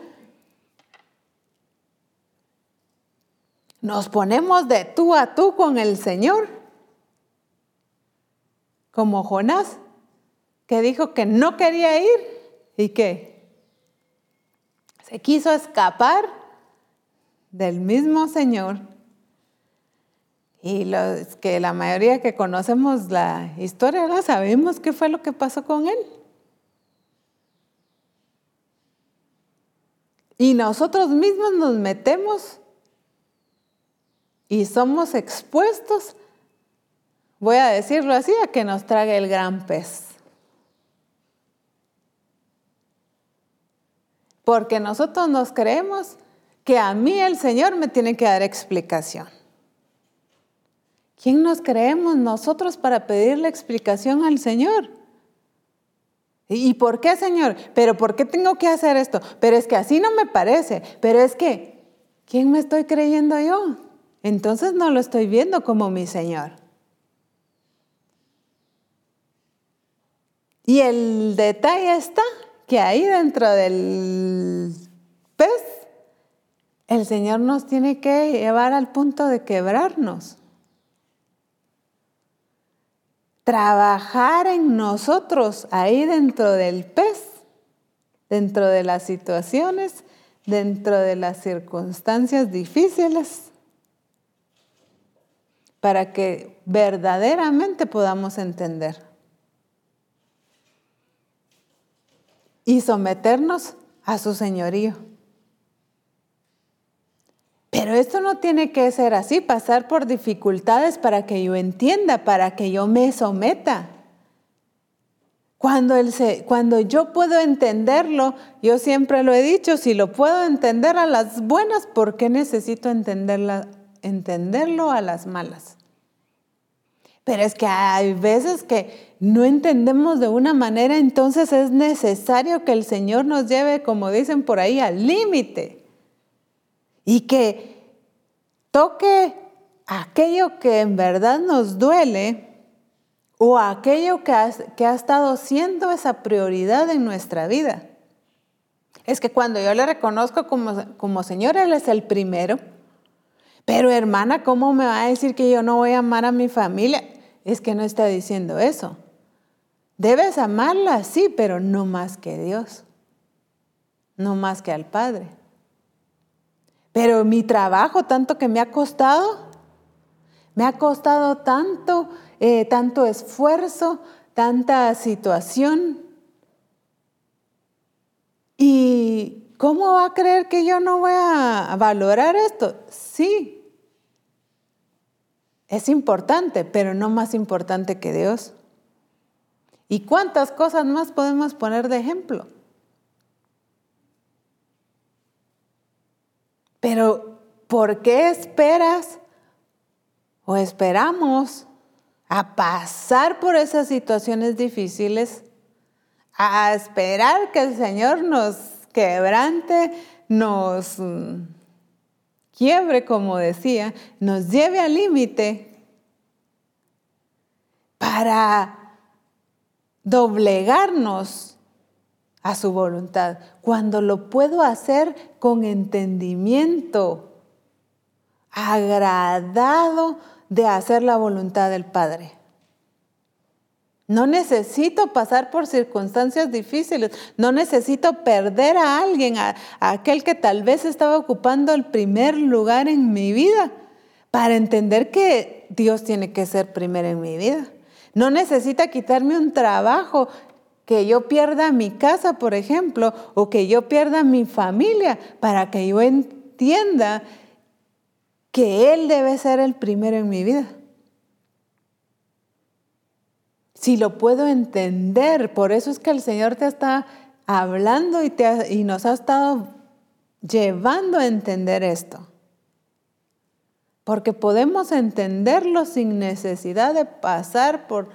Nos ponemos de tú a tú con el Señor, como Jonás, que dijo que no quería ir y que se quiso escapar del mismo Señor y los que la mayoría que conocemos la historia, ¿verdad? sabemos qué fue lo que pasó con él. Y nosotros mismos nos metemos y somos expuestos, voy a decirlo así, a que nos trague el gran pez. Porque nosotros nos creemos que a mí el Señor me tiene que dar explicación. ¿Quién nos creemos nosotros para pedirle explicación al Señor? ¿Y por qué, Señor? ¿Pero por qué tengo que hacer esto? Pero es que así no me parece. Pero es que, ¿quién me estoy creyendo yo? Entonces no lo estoy viendo como mi Señor. Y el detalle está que ahí dentro del pez, el Señor nos tiene que llevar al punto de quebrarnos. trabajar en nosotros ahí dentro del pez, dentro de las situaciones, dentro de las circunstancias difíciles, para que verdaderamente podamos entender y someternos a su señorío. Pero esto no tiene que ser así, pasar por dificultades para que yo entienda, para que yo me someta. Cuando, cuando yo puedo entenderlo, yo siempre lo he dicho, si lo puedo entender a las buenas, ¿por qué necesito entenderlo a las malas? Pero es que hay veces que no entendemos de una manera, entonces es necesario que el Señor nos lleve, como dicen por ahí, al límite y que toque aquello que en verdad nos duele o aquello que ha, estado siendo esa prioridad en nuestra vida. Es que cuando yo le reconozco como, como Señor, Él es el primero. Pero hermana, ¿cómo me va a decir que yo no voy a amar a mi familia? Es que no está diciendo eso. Debes amarla, sí, pero no más que Dios. No más que al Padre. Pero mi trabajo, tanto que me ha costado, me ha costado tanto, eh, tanto esfuerzo, tanta situación. ¿Y cómo va a creer que yo no voy a valorar esto? Sí, es importante, pero no más importante que Dios. ¿Y cuántas cosas más podemos poner de ejemplo? Pero ¿por qué esperas o esperamos a pasar por esas situaciones difíciles, a esperar que el Señor nos quebrante, nos quiebre, como decía, nos lleve al límite para doblegarnos a su voluntad, cuando lo puedo hacer con entendimiento, agradado de hacer la voluntad del Padre. No necesito pasar por circunstancias difíciles, no necesito perder a alguien, a, aquel que tal vez estaba ocupando el primer lugar en mi vida, para entender que Dios tiene que ser primero en mi vida. No necesita quitarme un trabajo, que yo pierda mi casa, por ejemplo, o que yo pierda mi familia, para que yo entienda que Él debe ser el primero en mi vida. Si lo puedo entender, por eso es que el Señor te está hablando y, te y nos ha estado llevando a entender esto. Porque podemos entenderlo sin necesidad de pasar por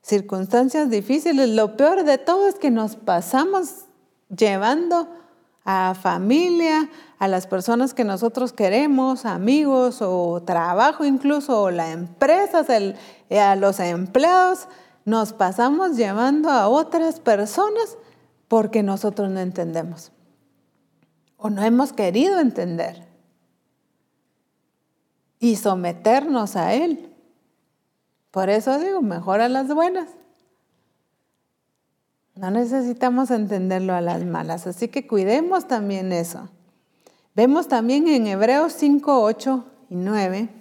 circunstancias difíciles. Lo peor de todo es que nos pasamos llevando a familia, a las personas que nosotros queremos, amigos o trabajo incluso, o las empresas, a los empleados, nos pasamos llevando a otras personas porque nosotros no entendemos o no hemos querido entender y someternos a Él. Por eso digo, mejor a las buenas. No necesitamos entenderlo a las malas, así que cuidemos también eso. Vemos también en Hebreos 5, 8 y 9.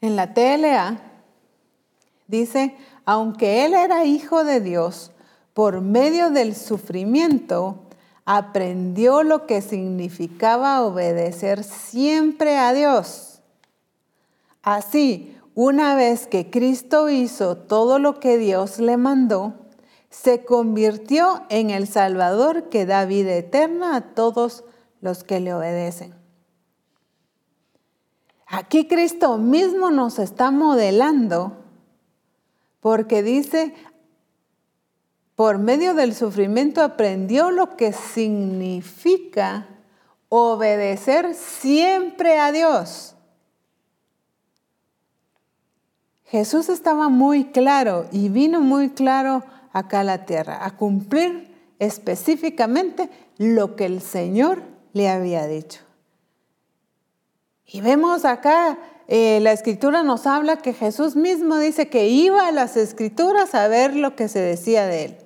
En la TLA dice, aunque él era hijo de Dios, por medio del sufrimiento, aprendió lo que significaba obedecer siempre a Dios. Así, una vez que Cristo hizo todo lo que Dios le mandó, se convirtió en el Salvador que da vida eterna a todos los que le obedecen. Aquí Cristo mismo nos está modelando porque dice, por medio del sufrimiento aprendió lo que significa obedecer siempre a Dios. Jesús estaba muy claro y vino muy claro acá a la tierra, a cumplir específicamente lo que el Señor le había dicho. Y vemos acá, eh, la escritura nos habla que Jesús mismo dice que iba a las escrituras a ver lo que se decía de él.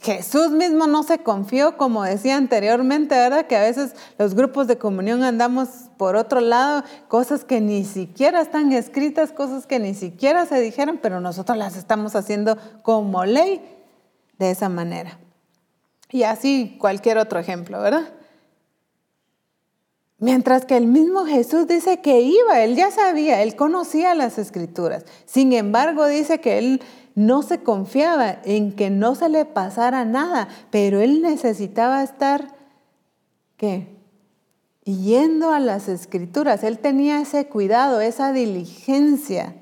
Jesús mismo no se confió, como decía anteriormente, ¿verdad? Que a veces los grupos de comunión andamos por otro lado, cosas que ni siquiera están escritas, cosas que ni siquiera se dijeron, pero nosotros las estamos haciendo como ley de esa manera. Y así cualquier otro ejemplo, ¿verdad? Mientras que el mismo Jesús dice que iba, él ya sabía, él conocía las escrituras. Sin embargo, dice que él no se confiaba en que no se le pasara nada, pero él necesitaba estar, ¿qué? Yendo a las escrituras. Él tenía ese cuidado, esa diligencia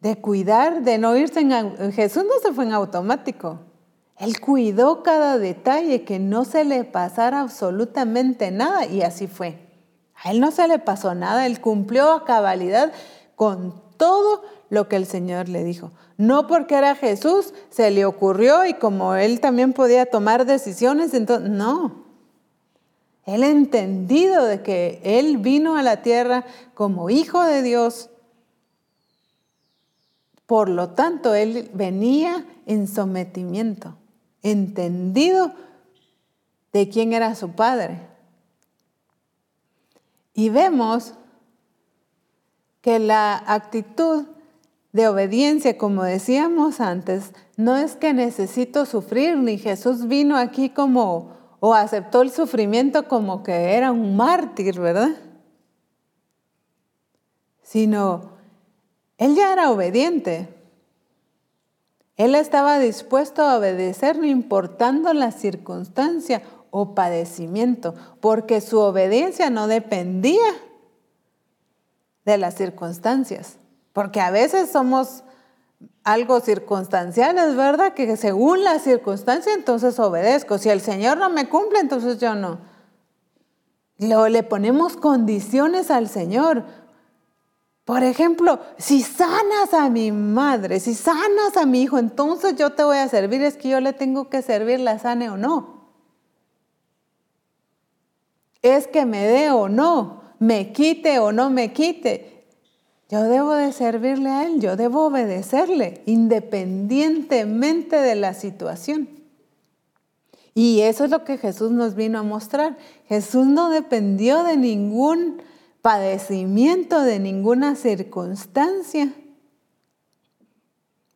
de cuidar, de no irse en... Jesús no se fue en automático. Él cuidó cada detalle, que no se le pasara absolutamente nada, y así fue. A él no se le pasó nada, él cumplió a cabalidad con todo lo que el Señor le dijo. No porque era Jesús, se le ocurrió y como él también podía tomar decisiones, entonces, no. Él entendido de que él vino a la tierra como hijo de Dios. Por lo tanto, él venía en sometimiento, entendido de quién era su padre. Y vemos que la actitud de obediencia, como decíamos antes, no es que necesito sufrir, ni Jesús vino aquí como o aceptó el sufrimiento como que era un mártir, ¿verdad? Sino, él ya era obediente. Él estaba dispuesto a obedecer no importando la circunstancia o padecimiento, porque su obediencia no dependía de las circunstancias. Porque a veces somos algo circunstanciales, ¿verdad? Que según la circunstancia entonces obedezco. Si el Señor no me cumple, entonces yo no. le ponemos condiciones al Señor. Por ejemplo, si sanas a mi madre, si sanas a mi hijo, entonces yo te voy a servir. Es que yo le tengo que servir, la sane o no. Es que me dé o no me quite o no me quite. Yo debo de servirle a Él, yo debo obedecerle independientemente de la situación. Y eso es lo que Jesús nos vino a mostrar. Jesús no dependió de ningún padecimiento, de ninguna circunstancia,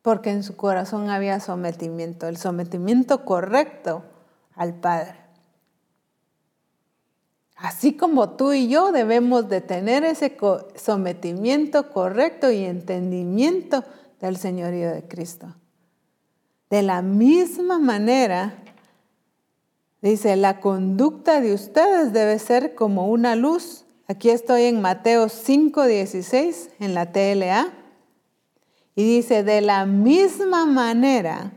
porque en su corazón había sometimiento, el sometimiento correcto al Padre. Así como tú y yo debemos de tener ese sometimiento correcto y entendimiento del señorío de Cristo. De la misma manera, dice, la conducta de ustedes debe ser como una luz. Aquí estoy en Mateo 5:16 en la TLA. Y dice, de la misma manera,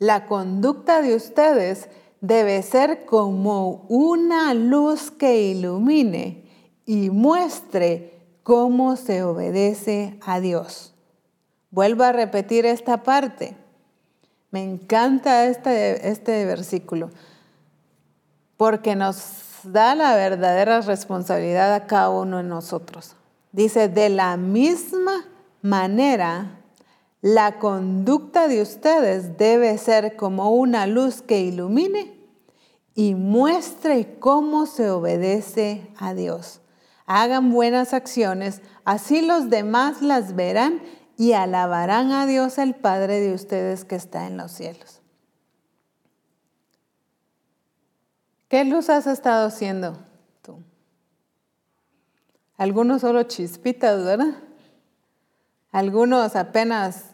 la conducta de ustedes debe ser como una luz que ilumine y muestre cómo se obedece a Dios. Vuelvo a repetir esta parte. Me encanta este, este versículo porque nos da la verdadera responsabilidad a cada uno de nosotros. Dice, de la misma manera la conducta de ustedes debe ser como una luz que ilumine y muestre cómo se obedece a Dios. Hagan buenas acciones, así los demás las verán y alabarán a Dios el Padre de ustedes que está en los cielos. ¿Qué luz has estado haciendo tú? Algunos solo chispitas, ¿verdad? Algunos apenas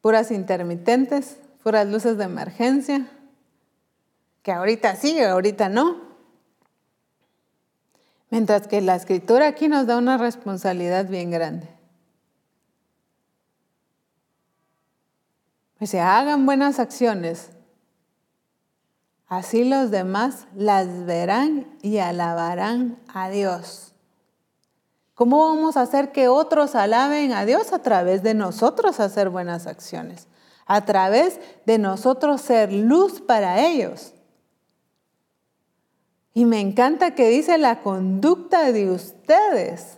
puras intermitentes, puras luces de emergencia, que ahorita sí, ahorita no. Mientras que la escritura aquí nos da una responsabilidad bien grande. Pues se hagan buenas acciones, así los demás las verán y alabarán a Dios. ¿Cómo vamos a hacer que otros alaben a Dios? A través de nosotros hacer buenas acciones, a través de nosotros ser luz para ellos. Y me encanta que dice la conducta de ustedes.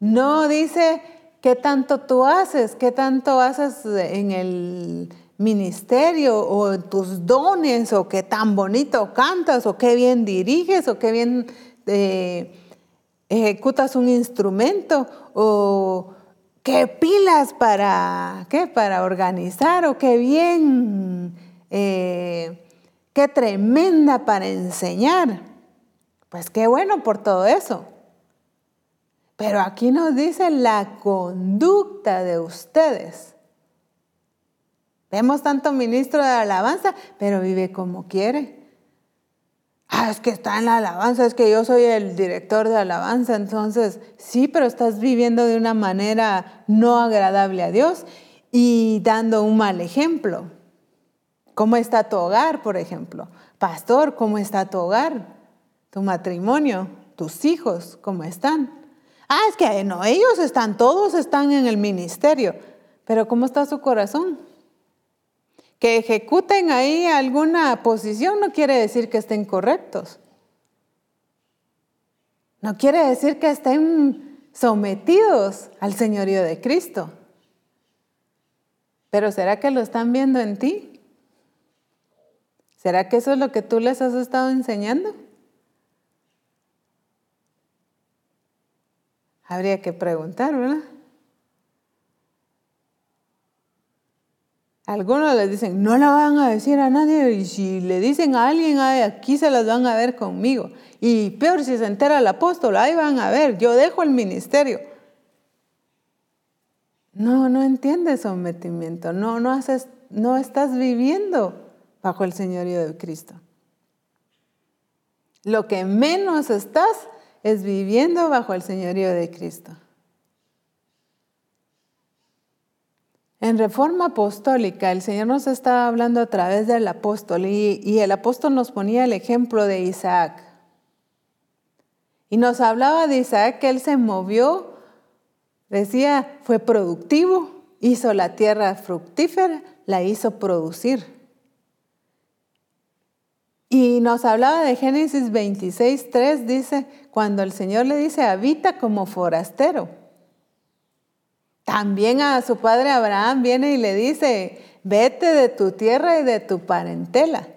No dice qué tanto tú haces, qué tanto haces en el ministerio o tus dones o qué tan bonito cantas o qué bien diriges o qué bien eh, ejecutas un instrumento o qué pilas para, ¿qué? para organizar o qué bien, eh, qué tremenda para enseñar. Pues qué bueno por todo eso. Pero aquí nos dice la conducta de ustedes. Vemos tanto ministro de alabanza, pero vive como quiere. Ah, es que está en la alabanza, es que yo soy el director de alabanza, entonces sí, pero estás viviendo de una manera no agradable a Dios y dando un mal ejemplo. ¿Cómo está tu hogar, por ejemplo? Pastor, ¿cómo está tu hogar? Tu matrimonio, tus hijos, ¿cómo están? Ah, es que no, ellos están, todos están en el ministerio, pero ¿cómo está su corazón? Que ejecuten ahí alguna posición no quiere decir que estén correctos. No quiere decir que estén sometidos al señorío de Cristo. Pero ¿será que lo están viendo en ti? ¿Será que eso es lo que tú les has estado enseñando? Habría que preguntar, ¿verdad? Algunos les dicen, no la van a decir a nadie y si le dicen a alguien, aquí se las van a ver conmigo. Y peor si se entera el apóstol, ahí van a ver, yo dejo el ministerio. No, no entiendes sometimiento, no, no, haces, no estás viviendo bajo el señorío de Cristo. Lo que menos estás es viviendo bajo el señorío de Cristo. En Reforma Apostólica, el Señor nos estaba hablando a través del apóstol y, el apóstol nos ponía el ejemplo de Isaac. Y nos hablaba de Isaac que él se movió, decía, fue productivo, hizo la tierra fructífera, la hizo producir. Y nos hablaba de Génesis 26, 3, dice, cuando el Señor le dice, habita como forastero. También a su padre Abraham viene y le dice, vete de tu tierra y de tu parentela.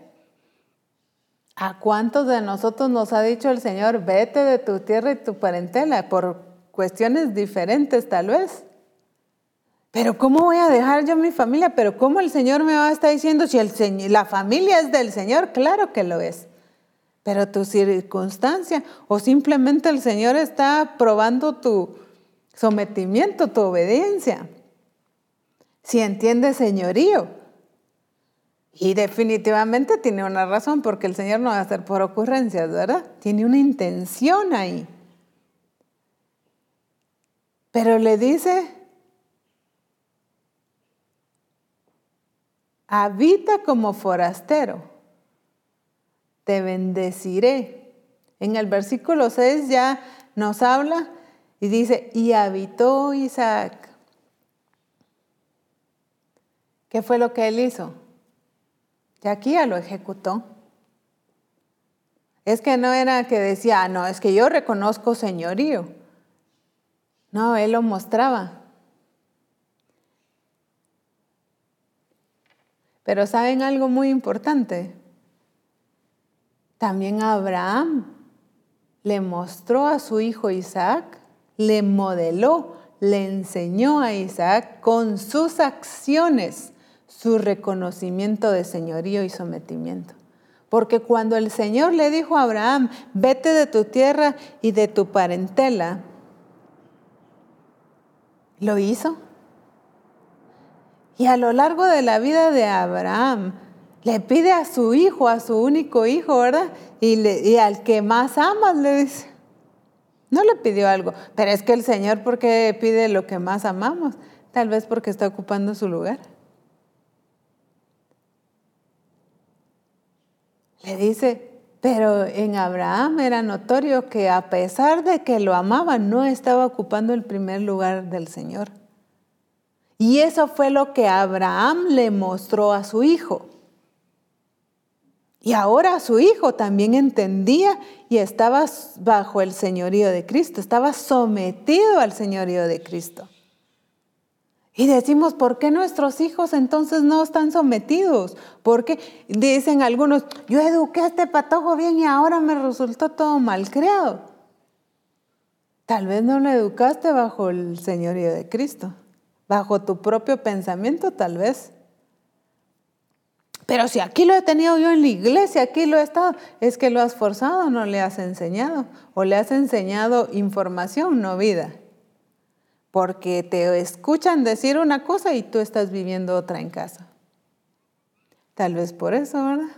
¿A cuántos de nosotros nos ha dicho el Señor, vete de tu tierra y tu parentela? Por cuestiones diferentes tal vez. Pero ¿cómo voy a dejar yo mi familia? Pero ¿cómo el Señor me va a estar diciendo si el, la familia es del Señor? Claro que lo es. Pero tu circunstancia o simplemente el Señor está probando tu sometimiento, tu obediencia. Si entiende señorío. Y definitivamente tiene una razón, porque el Señor no va a hacer por ocurrencias, ¿verdad? Tiene una intención ahí. Pero le dice, habita como forastero, te bendeciré. En el versículo 6 ya nos habla y dice, y habitó Isaac. ¿Qué fue lo que él hizo? Y aquí ya lo ejecutó. Es que no era que decía, ah, no, es que yo reconozco señorío. No, él lo mostraba. Pero ¿saben algo muy importante? También Abraham le mostró a su hijo Isaac, le modeló, le enseñó a Isaac con sus acciones su reconocimiento de señorío y sometimiento. Porque cuando el Señor le dijo a Abraham, vete de tu tierra y de tu parentela, lo hizo. Y a lo largo de la vida de Abraham, le pide a su hijo, a su único hijo, ¿verdad? Y, al que más amas le dice. No le pidió algo, pero es que el Señor, ¿por qué pide lo que más amamos? Tal vez porque está ocupando su lugar. Le dice, pero en Abraham era notorio que a pesar de que lo amaba, no estaba ocupando el primer lugar del Señor. Y eso fue lo que Abraham le mostró a su hijo. Y ahora su hijo también entendía y estaba bajo el señorío de Cristo, estaba sometido al señorío de Cristo. Y decimos, ¿por qué nuestros hijos entonces no están sometidos? Porque dicen algunos, yo eduqué a este patojo bien y ahora me resultó todo mal creado. Tal vez no lo educaste bajo el señorío de Cristo bajo tu propio pensamiento tal vez. Pero si aquí lo he tenido yo en la iglesia, aquí lo he estado, es que lo has forzado, no le has enseñado. O le has enseñado información, no vida. Porque te escuchan decir una cosa y tú estás viviendo otra en casa. Tal vez por eso, ¿verdad?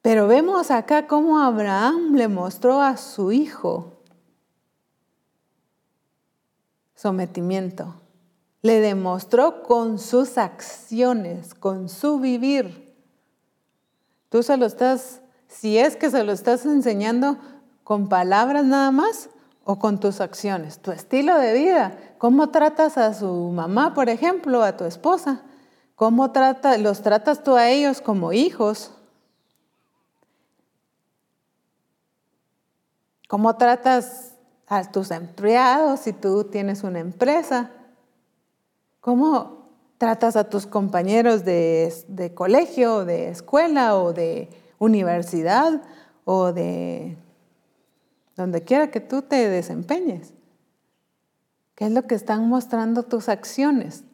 Pero vemos acá cómo Abraham le mostró a su hijo sometimiento. Le demostró con sus acciones, con su vivir. Tú se lo estás, si es que se lo estás enseñando con palabras nada más o con tus acciones, tu estilo de vida, cómo tratas a su mamá, por ejemplo, a tu esposa, cómo los tratas tú a ellos como hijos, cómo tratas a tus empleados, si tú tienes una empresa. ¿Cómo tratas a tus compañeros de, colegio, de escuela o de universidad o de donde quiera que tú te desempeñes? ¿Qué es lo que están mostrando tus acciones?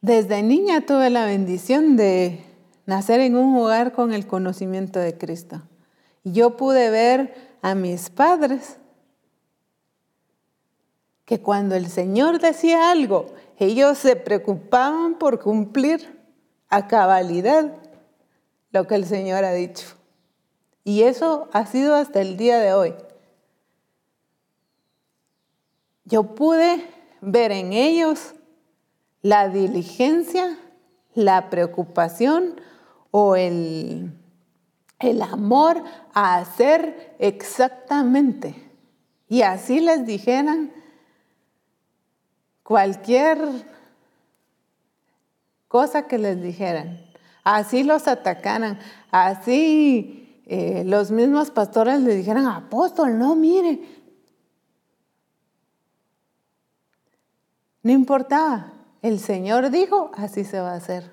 Desde niña tuve la bendición de nacer en un hogar con el conocimiento de Cristo. Yo pude ver a mis padres que cuando el Señor decía algo, ellos se preocupaban por cumplir a cabalidad lo que el Señor ha dicho. Y eso ha sido hasta el día de hoy. Yo pude ver en ellos la diligencia, la preocupación o el, el amor a hacer exactamente. Y así les dijeran cualquier cosa que les dijeran. Así los atacaran, así eh, los mismos pastores le dijeran, apóstol, no, mire. No importaba, el Señor dijo, así se va a hacer.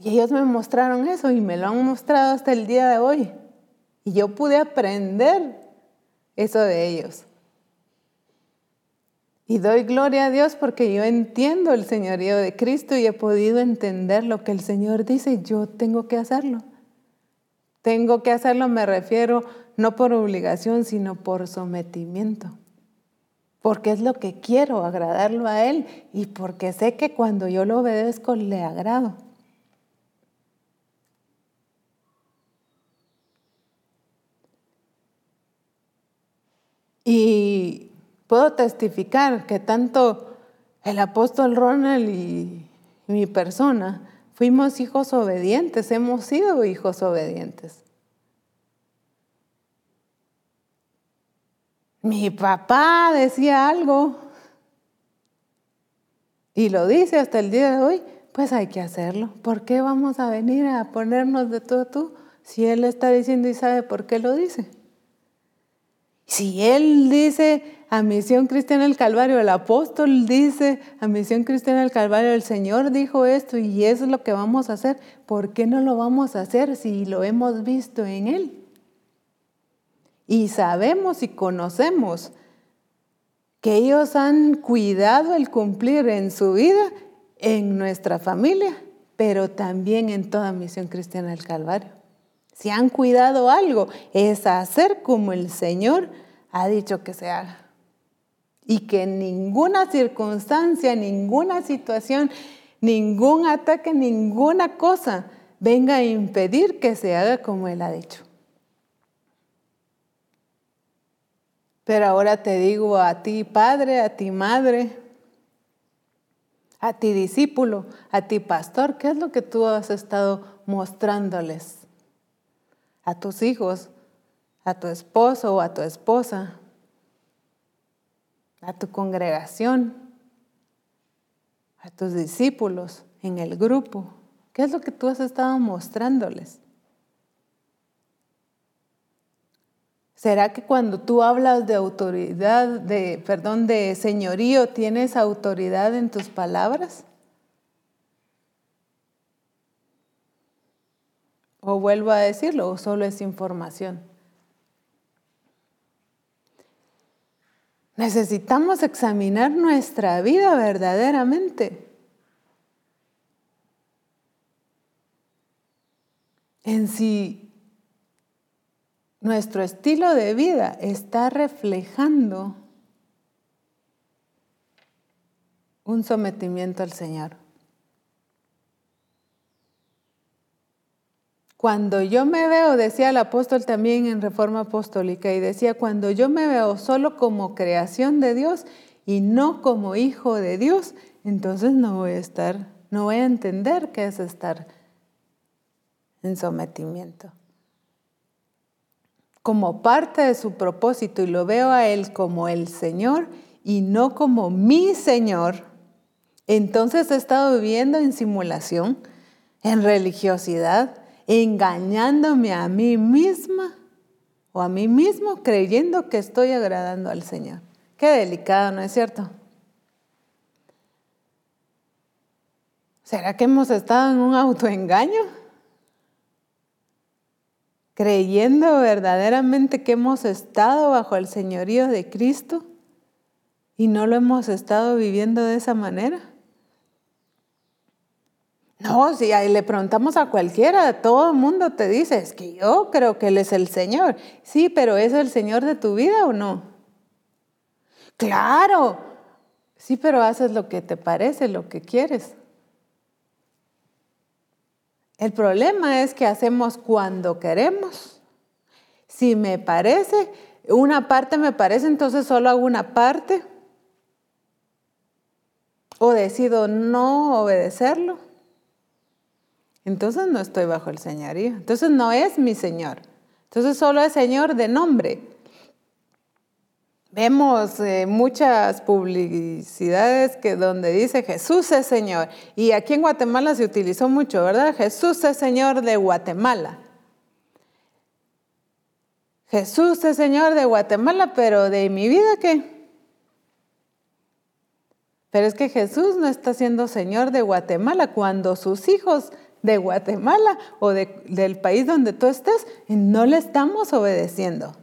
Y ellos me mostraron eso y me lo han mostrado hasta el día de hoy. Y yo pude aprender eso de ellos. Y doy gloria a Dios porque yo entiendo el señorío de Cristo y he podido entender lo que el Señor dice. Yo tengo que hacerlo. Tengo que hacerlo, me refiero no por obligación, sino por sometimiento. Porque es lo que quiero, agradarlo a Él y porque sé que cuando yo lo obedezco le agrado. Y puedo testificar que tanto el apóstol Ronald y mi persona fuimos hijos obedientes, hemos sido hijos obedientes. Mi papá decía algo y lo dice hasta el día de hoy, pues hay que hacerlo. ¿Por qué vamos a venir a ponernos de todo tú si él está diciendo y sabe por qué lo dice? Si Él dice a Misión Cristiana del Calvario, el apóstol dice a Misión Cristiana del Calvario, el Señor dijo esto y eso es lo que vamos a hacer, ¿por qué no lo vamos a hacer si lo hemos visto en Él? Y sabemos y conocemos que ellos han cuidado el cumplir en su vida, en nuestra familia, pero también en toda Misión Cristiana del Calvario. Si han cuidado algo, es hacer como el Señor ha dicho que se haga. Y que ninguna circunstancia, ninguna situación, ningún ataque, ninguna cosa venga a impedir que se haga como Él ha dicho. Pero ahora te digo a ti, padre, a ti, madre, a ti, discípulo, a ti, pastor, ¿qué es lo que tú has estado mostrándoles? A tus hijos, a tu esposo o a tu esposa, a tu congregación, a tus discípulos en el grupo. ¿Qué es lo que tú has estado mostrándoles? ¿Será que cuando tú hablas de autoridad, de perdón, de señorío, tienes autoridad en tus palabras? O vuelvo a decirlo, o solo es información. Necesitamos examinar nuestra vida verdaderamente. En si nuestro estilo de vida está reflejando un sometimiento al Señor. Cuando yo me veo, decía el apóstol también en Reforma Apostólica, y decía, cuando yo me veo solo como creación de Dios y no como hijo de Dios, entonces no voy a estar, no voy a entender qué es estar en sometimiento. Como parte de su propósito y lo veo a Él como el Señor y no como mi Señor, entonces he estado viviendo en simulación, en religiosidad, engañándome a mí misma o a mí mismo creyendo que estoy agradando al Señor. Qué delicado, ¿no es cierto? ¿Será que hemos estado en un autoengaño? Creyendo verdaderamente que hemos estado bajo el señorío de Cristo y no lo hemos estado viviendo de esa manera. No, si ahí le preguntamos a cualquiera, todo el mundo te dice, es que yo creo que Él es el Señor. Sí, pero ¿es el Señor de tu vida o no? Claro, sí, pero haces lo que te parece, lo que quieres. El problema es que hacemos cuando queremos. Si me parece, una parte me parece, entonces solo hago una parte. O decido no obedecerlo entonces no estoy bajo el señorío. Entonces no es mi Señor. Entonces solo es Señor de nombre. Vemos eh, muchas publicidades que donde dice Jesús es Señor. Y aquí en Guatemala se utilizó mucho, ¿verdad? Jesús es Señor de Guatemala. Jesús es Señor de Guatemala, pero de mi vida, ¿qué? Pero es que Jesús no está siendo Señor de Guatemala cuando sus hijos de Guatemala o del país donde tú estés no le estamos obedeciendo.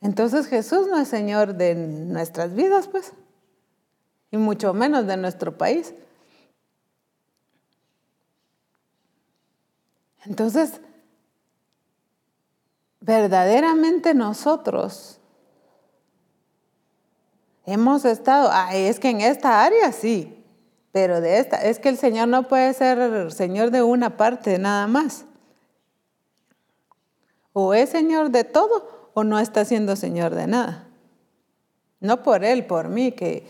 Entonces Jesús no es Señor de nuestras vidas, pues, y mucho menos de nuestro país. Entonces, verdaderamente nosotros hemos estado, es que en esta área sí, pero de esta, es que el Señor no puede ser Señor de una parte nada más. O es Señor de todo o no está siendo Señor de nada. No por Él, por mí, que,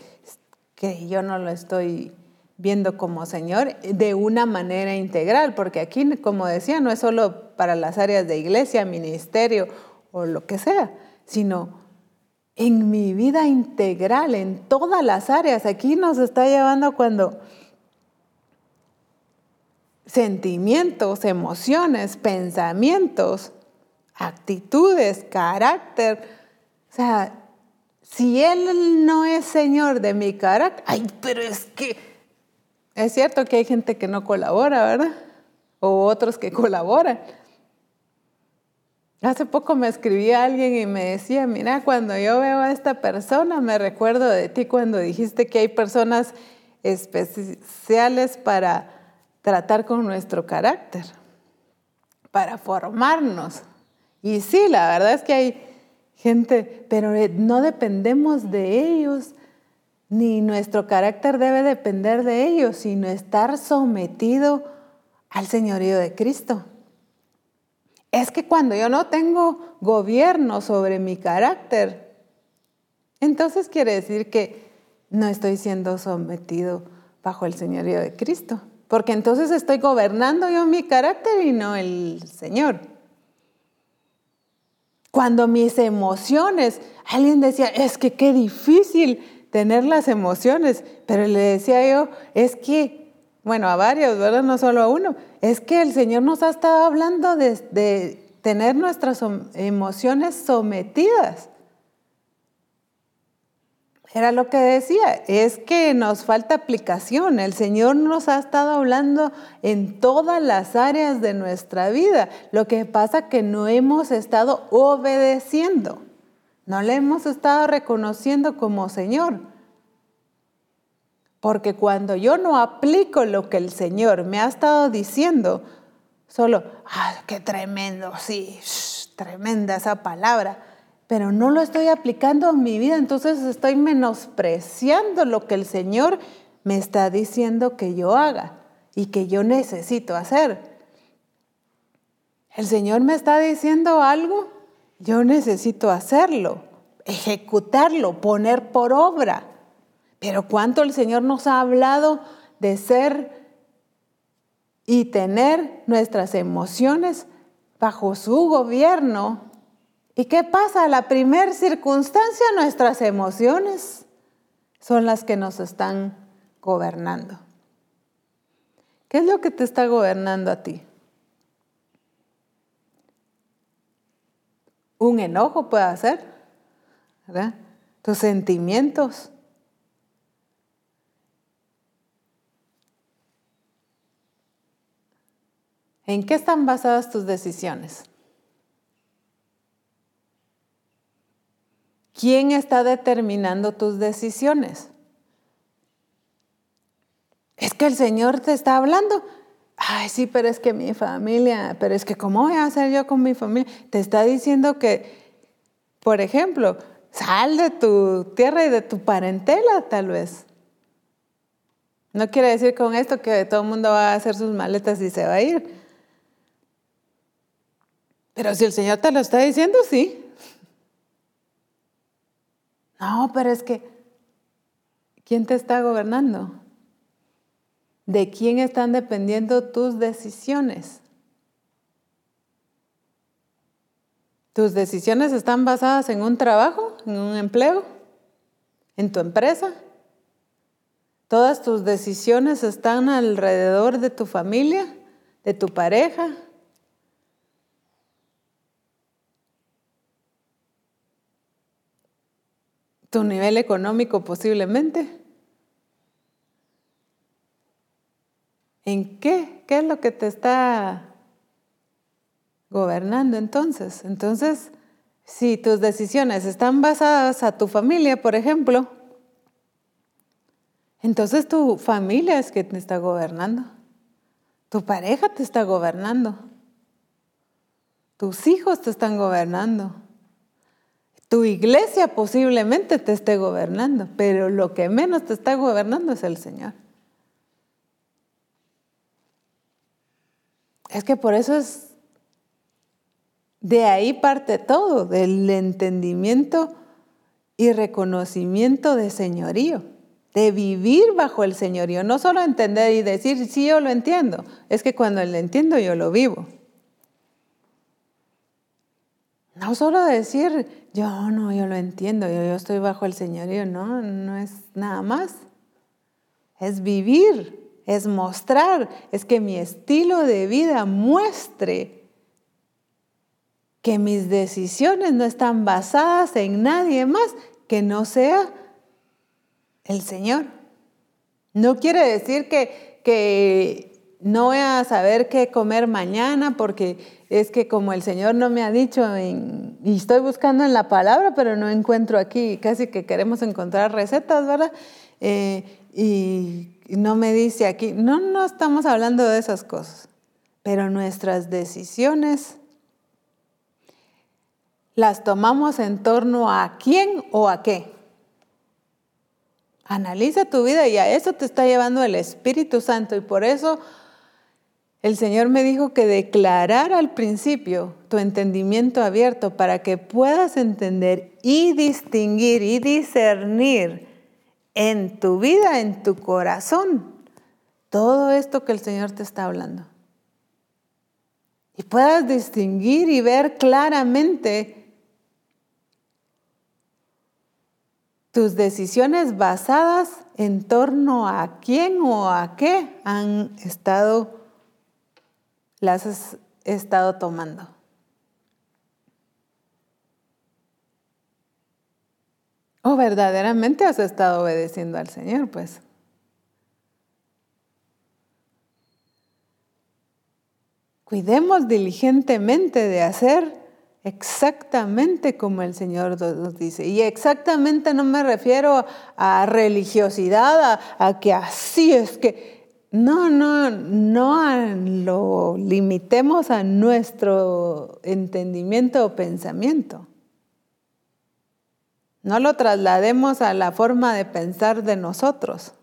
que yo no lo estoy viendo como Señor de una manera integral, porque aquí, como decía, no es solo para las áreas de iglesia, ministerio o lo que sea, sino en mi vida integral, en todas las áreas. Aquí nos está llevando cuando sentimientos, emociones, pensamientos, actitudes, carácter, o sea, si Él no es Señor de mi carácter, ay, pero es que es cierto que hay gente que no colabora, ¿verdad? O otros que colaboran. Hace poco me escribía alguien y me decía, mira, cuando yo veo a esta persona, me recuerdo de ti cuando dijiste que hay personas especiales para tratar con nuestro carácter, para formarnos. Y sí, la verdad es que hay gente, pero no dependemos de ellos ni nuestro carácter debe depender de ellos, sino estar sometido al señorío de Cristo. Es que cuando yo no tengo gobierno sobre mi carácter, entonces quiere decir que no estoy siendo sometido bajo el señorío de Cristo, porque entonces estoy gobernando yo mi carácter y no el Señor. Cuando mis emociones, alguien decía, es que qué difícil tener las emociones, pero le decía yo, es que, bueno, a varios, ¿verdad? No solo a uno, es que el Señor nos ha estado hablando de, tener nuestras emociones sometidas. Era lo que decía, es que nos falta aplicación. El Señor nos ha estado hablando en todas las áreas de nuestra vida. Lo que pasa que no hemos estado obedeciendo. No le hemos estado reconociendo como Señor. Porque cuando yo no aplico lo que el Señor me ha estado diciendo, solo, ¡ah, qué tremendo! Sí, tremenda esa palabra. Pero no lo estoy aplicando en mi vida, entonces estoy menospreciando lo que el Señor me está diciendo que yo haga y que yo necesito hacer. El Señor me está diciendo algo yo necesito hacerlo, ejecutarlo, poner por obra. Pero cuánto el Señor nos ha hablado de ser y tener nuestras emociones bajo su gobierno. ¿Y qué pasa? La primera circunstancia, nuestras emociones son las que nos están gobernando. ¿Qué es lo que te está gobernando a ti? un enojo puede ser, ¿verdad? Tus sentimientos. ¿En qué están basadas tus decisiones? ¿Quién está determinando tus decisiones? Es que el Señor te está hablando ay, sí, pero es que mi familia, pero es que ¿cómo voy a hacer yo con mi familia? Te está diciendo que, por ejemplo, sal de tu tierra y de tu parentela tal vez. No quiere decir con esto que todo el mundo va a hacer sus maletas y se va a ir. Pero si el Señor te lo está diciendo, sí. No, pero es que, ¿quién te está gobernando? ¿De quién están dependiendo tus decisiones? ¿Tus decisiones están basadas en un trabajo, en un empleo, en tu empresa? ¿Todas tus decisiones están alrededor de tu familia, de tu pareja? Tu nivel económico posiblemente. ¿En qué? ¿Qué es lo que te está gobernando entonces? Entonces, si tus decisiones están basadas a tu familia, por ejemplo, entonces tu familia es que te está gobernando. Tu pareja te está gobernando. Tus hijos te están gobernando. Tu iglesia posiblemente te esté gobernando, pero lo que menos te está gobernando es el Señor. Es que por eso es, de ahí parte todo, del entendimiento y reconocimiento de señorío, de vivir bajo el señorío, no solo entender y decir, sí, yo lo entiendo, es que cuando lo entiendo yo lo vivo. No solo decir, yo no, yo lo entiendo, yo, yo estoy bajo el señorío, no, no es nada más. Es vivir, es mostrar, es que mi estilo de vida muestre que mis decisiones no están basadas en nadie más que no sea el Señor. No quiere decir que, que no voy a saber qué comer mañana porque es que como el Señor no me ha dicho y estoy buscando en la palabra, pero no encuentro aquí, casi que queremos encontrar recetas, ¿verdad? Eh, y no me dice aquí, no, no estamos hablando de esas cosas, pero nuestras decisiones las tomamos en torno a quién o a qué. Analiza tu vida y a eso te está llevando el Espíritu Santo y por eso el Señor me dijo que declarar al principio tu entendimiento abierto para que puedas entender y distinguir y discernir en tu vida, en tu corazón, todo esto que el Señor te está hablando. Y puedas distinguir y ver claramente tus decisiones basadas en torno a quién o a qué han estado las has estado tomando? ¿O verdaderamente has estado obedeciendo al Señor? Pues. Cuidemos diligentemente de hacer exactamente como el Señor nos dice. Y exactamente no me refiero a religiosidad, a, a que así es que no, no, no lo limitemos a nuestro entendimiento o pensamiento. No lo traslademos a la forma de pensar de nosotros,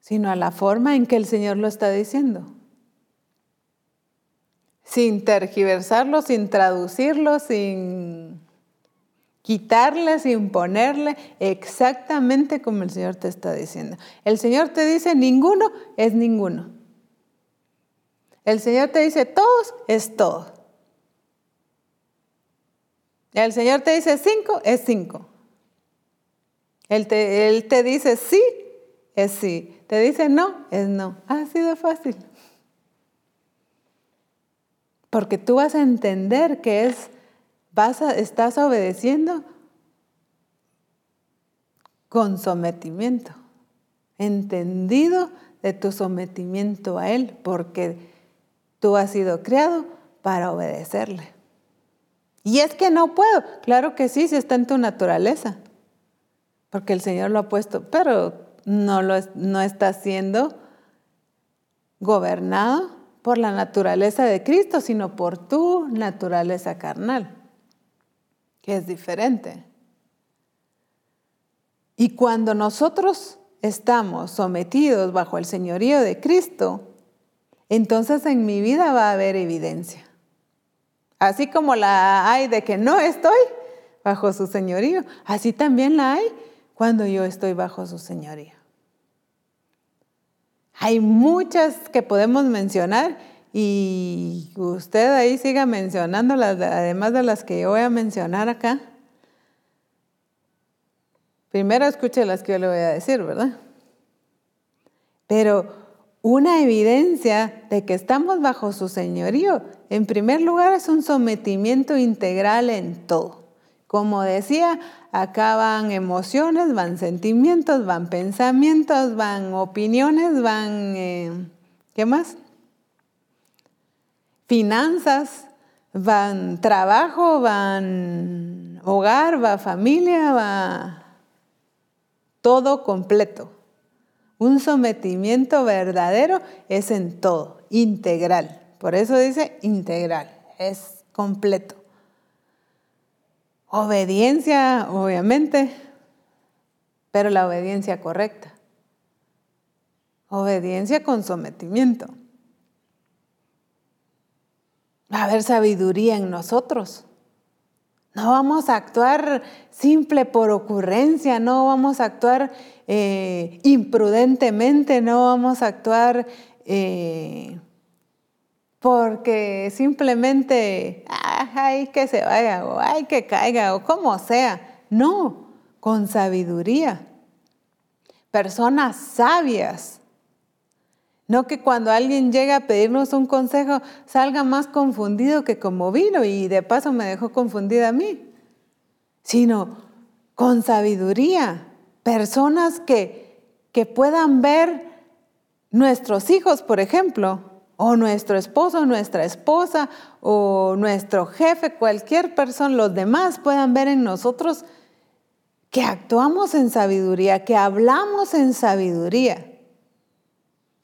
sino a la forma en que el Señor lo está diciendo. Sin tergiversarlo, sin traducirlo, sin quitarle sin ponerle exactamente como el Señor te está diciendo. El Señor te dice ninguno es ninguno. El Señor te dice todos es todo. El Señor te dice cinco es cinco. Él te, él te dice sí es sí. Te dice no es no. Ha sido fácil. Porque tú vas a entender que es estás obedeciendo con sometimiento, entendido de tu sometimiento a Él, porque tú has sido creado para obedecerle. Y es que no puedo, claro que sí, si está en tu naturaleza, porque el Señor lo ha puesto, pero no, lo, no está siendo gobernado por la naturaleza de Cristo, sino por tu naturaleza carnal que es diferente. Y cuando nosotros estamos sometidos bajo el señorío de Cristo, entonces en mi vida va a haber evidencia. Así como la hay de que no estoy bajo su señorío, así también la hay cuando yo estoy bajo su señorío. Hay muchas que podemos mencionar y usted ahí siga mencionando, las, además de las que yo voy a mencionar acá. Primero escuche las que yo le voy a decir, ¿verdad? Pero una evidencia de que estamos bajo su señorío, en primer lugar, es un sometimiento integral en todo. Como decía, acá van emociones, van sentimientos, van pensamientos, van opiniones, van, eh, ¿qué más? Finanzas, van trabajo, van hogar, va familia, va todo completo. Un sometimiento verdadero es en todo, integral. Por eso dice integral, es completo. Obediencia, obviamente, pero la obediencia correcta. Obediencia con sometimiento. Va a haber sabiduría en nosotros. No vamos a actuar simple por ocurrencia, no vamos a actuar eh, imprudentemente, no vamos a actuar eh, porque simplemente ay, que se vaya, o ay, que caiga, o como sea. No, con sabiduría. Personas sabias. No que cuando alguien llega a pedirnos un consejo salga más confundido que como vino y de paso me dejó confundida a mí, sino con sabiduría. Personas que, que puedan ver nuestros hijos, por ejemplo, o nuestro esposo, nuestra esposa, o nuestro jefe, cualquier persona, los demás puedan ver en nosotros que actuamos en sabiduría, que hablamos en sabiduría.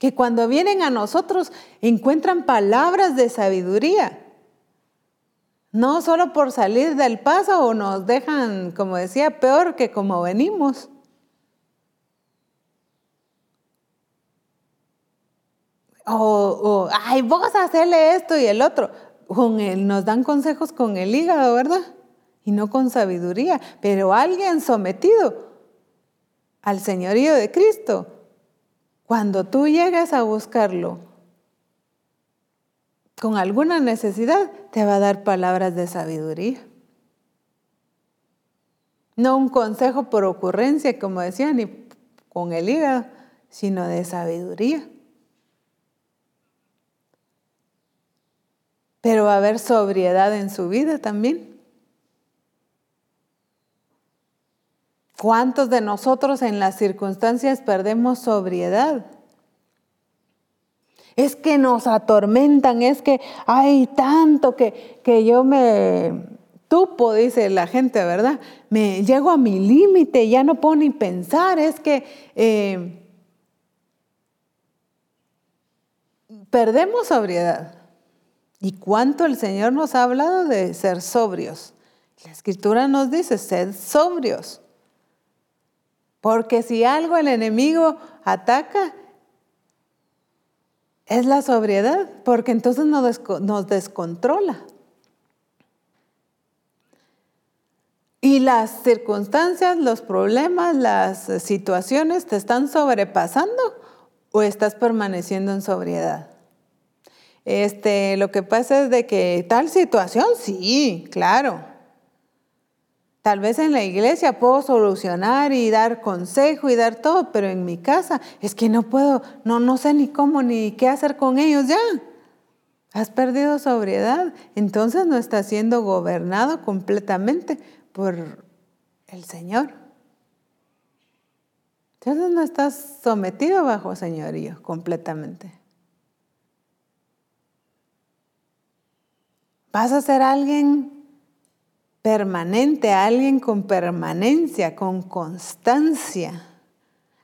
Que cuando vienen a nosotros encuentran palabras de sabiduría. No solo por salir del paso o nos dejan, como decía, peor que como venimos. O, ay, vos hacerle esto y el otro. Con él, nos dan consejos con el hígado, ¿verdad? Y no con sabiduría. Pero alguien sometido al señorío de Cristo, cuando tú llegas a buscarlo con alguna necesidad, te va a dar palabras de sabiduría. No un consejo por ocurrencia, como decía, ni con el hígado, sino de sabiduría. pero va a haber sobriedad en su vida también. ¿Cuántos de nosotros en las circunstancias perdemos sobriedad? Es que nos atormentan, es que hay tanto que, que yo me tupo, dice la gente, ¿verdad? Me llego a mi límite, ya no puedo ni pensar, es que eh, perdemos sobriedad. ¿Y cuánto el Señor nos ha hablado de ser sobrios? La escritura nos dice, sed sobrios. Porque si algo el enemigo ataca, es la sobriedad, porque entonces nos descontrola. Y las circunstancias, los problemas, las situaciones te están sobrepasando o estás permaneciendo en sobriedad. Este, lo que pasa es de que tal situación, sí, claro. Tal vez en la iglesia puedo solucionar y dar consejo y dar todo, pero en mi casa es que no puedo, no, no sé ni cómo ni qué hacer con ellos ya. Has perdido sobriedad, entonces no estás siendo gobernado completamente por el Señor. Entonces no estás sometido bajo señorío completamente. Vas a ser alguien permanente, alguien con permanencia, con constancia.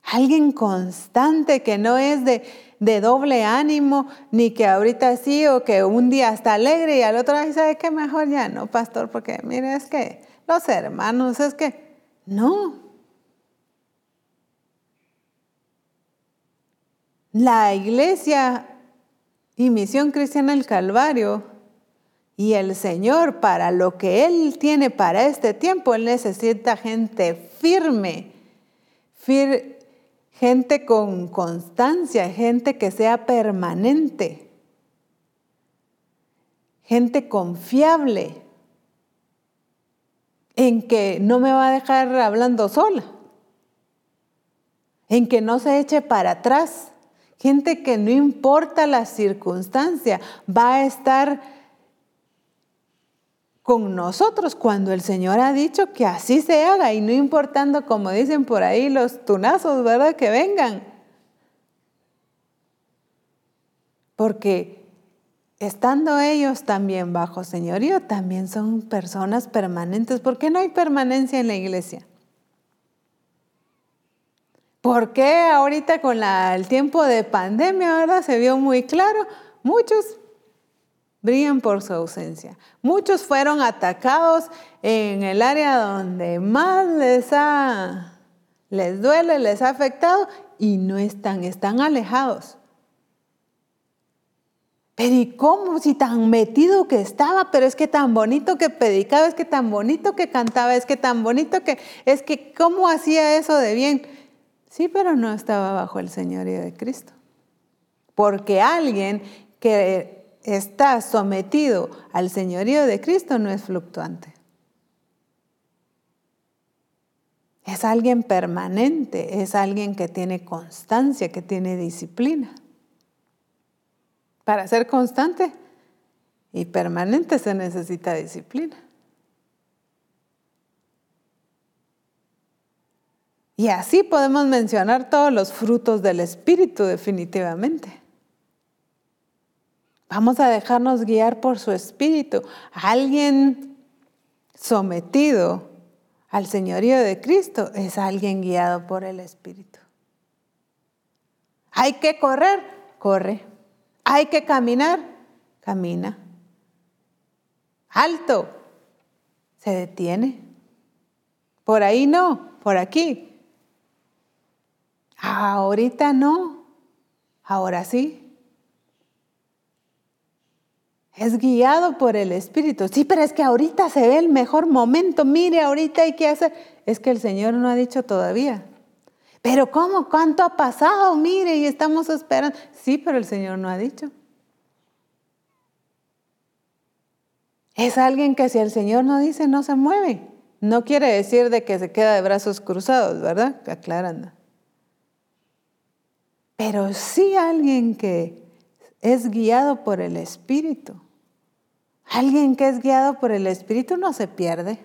Alguien constante que no es de, doble ánimo, ni que ahorita sí o que un día está alegre y al otro día sabe que mejor ya no, pastor, porque mire, es que los hermanos, es que no. La iglesia y misión cristiana del Calvario y el Señor, para lo que Él tiene para este tiempo, Él necesita gente firme, gente con constancia, gente que sea permanente, gente confiable, en que no me va a dejar hablando sola, en que no se eche para atrás, gente que no importa la circunstancia, va a estar con nosotros cuando el Señor ha dicho que así se haga y no importando, como dicen por ahí, los tunazos, ¿verdad? Que vengan. Porque estando ellos también bajo señorío, también son personas permanentes. ¿Por qué no hay permanencia en la iglesia? ¿Por qué ahorita con el tiempo de pandemia, verdad? Se vio muy claro. Muchos brillan por su ausencia. Muchos fueron atacados en el área donde más les ha les duele, les ha afectado y no están, están alejados. Pero ¿y cómo? Si tan metido que estaba, pero es que tan bonito que predicaba, es que tan bonito que cantaba, es que tan bonito que, es que cómo hacía eso de bien. Sí, pero no estaba bajo el señorío de Cristo. Porque alguien que está sometido al señorío de Cristo no es fluctuante. Es alguien permanente, es alguien que tiene constancia, que tiene disciplina. Para ser constante y permanente se necesita disciplina. Y así podemos mencionar todos los frutos del Espíritu definitivamente. Vamos a dejarnos guiar por su espíritu. Alguien sometido al señorío de Cristo es alguien guiado por el espíritu. Hay que correr, corre. Hay que caminar, camina. Alto, se detiene. Por ahí no, por aquí. Ahorita no, ahora sí es guiado por el Espíritu. Sí, pero es que ahorita se ve el mejor momento. Mire, ahorita hay que hacer. Es que el Señor no ha dicho todavía. Pero ¿cómo? ¿Cuánto ha pasado? Mire, y estamos esperando. Sí, pero el Señor no ha dicho. Es alguien que si el Señor no dice, no se mueve. No quiere decir de que se queda de brazos cruzados, ¿verdad? Aclarando. Pero sí alguien que es guiado por el Espíritu. Alguien que es guiado por el Espíritu no se pierde,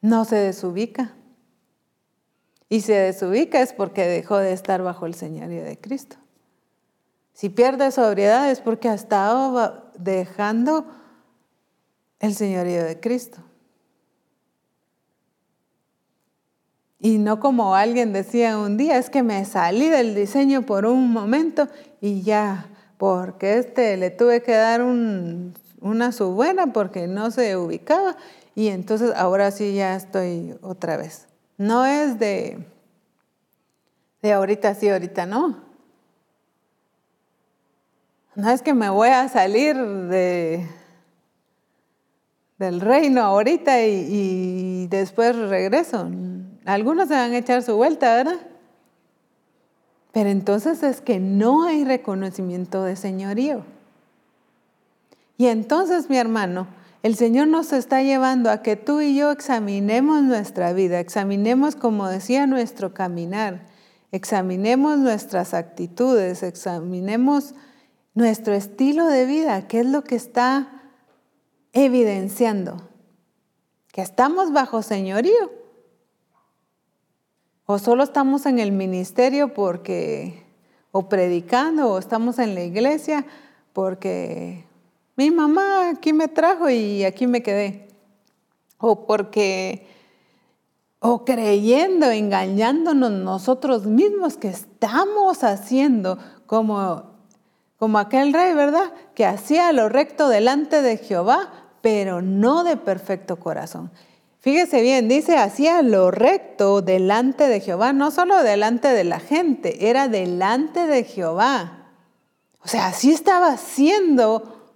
no se desubica. Y se desubica es porque dejó de estar bajo el señorío de Cristo. Si pierde sobriedad es porque ha estado dejando el señorío de Cristo. Y no como alguien decía un día, es que me salí del diseño por un momento y ya porque este le tuve que dar una subbuena porque no se ubicaba y entonces ahora sí ya estoy otra vez. No es de, de ahorita sí, ahorita no. No es que me voy a salir de, del reino ahorita y después regreso. Algunos se van a echar su vuelta, ¿verdad? Pero entonces es que no hay reconocimiento de señorío. Y entonces, mi hermano, el Señor nos está llevando a que tú y yo examinemos nuestra vida, examinemos, como decía, nuestro caminar, examinemos nuestras actitudes, examinemos nuestro estilo de vida, qué es lo que está evidenciando, que estamos bajo señorío o solo estamos en el ministerio porque, o predicando, o estamos en la iglesia porque mi mamá aquí me trajo y aquí me quedé. O porque, o creyendo, engañándonos nosotros mismos que estamos haciendo como, como aquel rey, ¿verdad? Que hacía lo recto delante de Jehová, pero no de perfecto corazón. Fíjese bien, dice, hacía lo recto delante de Jehová, no solo delante de la gente, era delante de Jehová. O sea, así estaba haciendo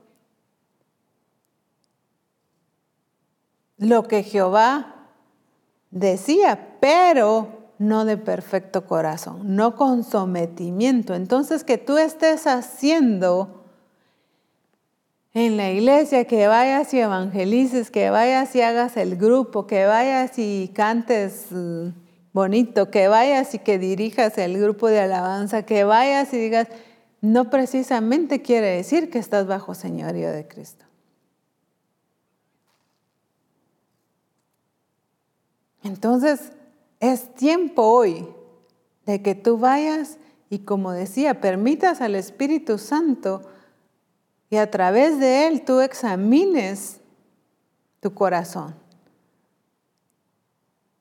lo que Jehová decía, pero no de perfecto corazón, no con sometimiento. Entonces, que tú estés haciendo en la iglesia, que vayas y evangelices, que vayas y hagas el grupo, que vayas y cantes eh, bonito, que vayas y que dirijas el grupo de alabanza, que vayas y digas, no precisamente quiere decir que estás bajo señorío de Cristo. Entonces, es tiempo hoy de que tú vayas y, como decía, permitas al Espíritu Santo y a través de Él tú examines tu corazón.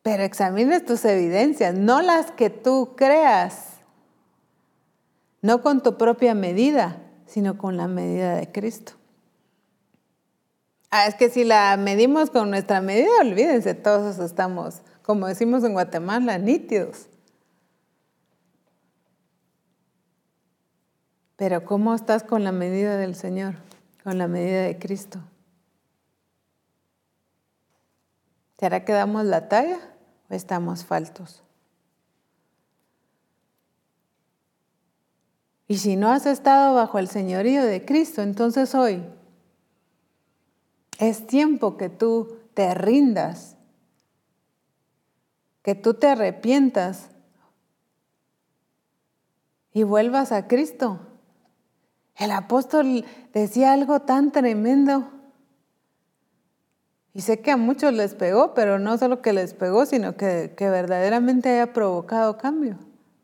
Pero examines tus evidencias, no las que tú creas, no con tu propia medida, sino con la medida de Cristo. Ah, es que si la medimos con nuestra medida, olvídense, todos estamos, como decimos en Guatemala, nítidos. Pero ¿cómo estás con la medida del Señor? Con la medida de Cristo. ¿Será que damos la talla o estamos faltos? Y si no has estado bajo el señorío de Cristo, entonces hoy es tiempo que tú te rindas, que tú te arrepientas y vuelvas a Cristo. El apóstol decía algo tan tremendo. Y sé que a muchos les pegó, pero no solo que les pegó, sino que, verdaderamente haya provocado cambio.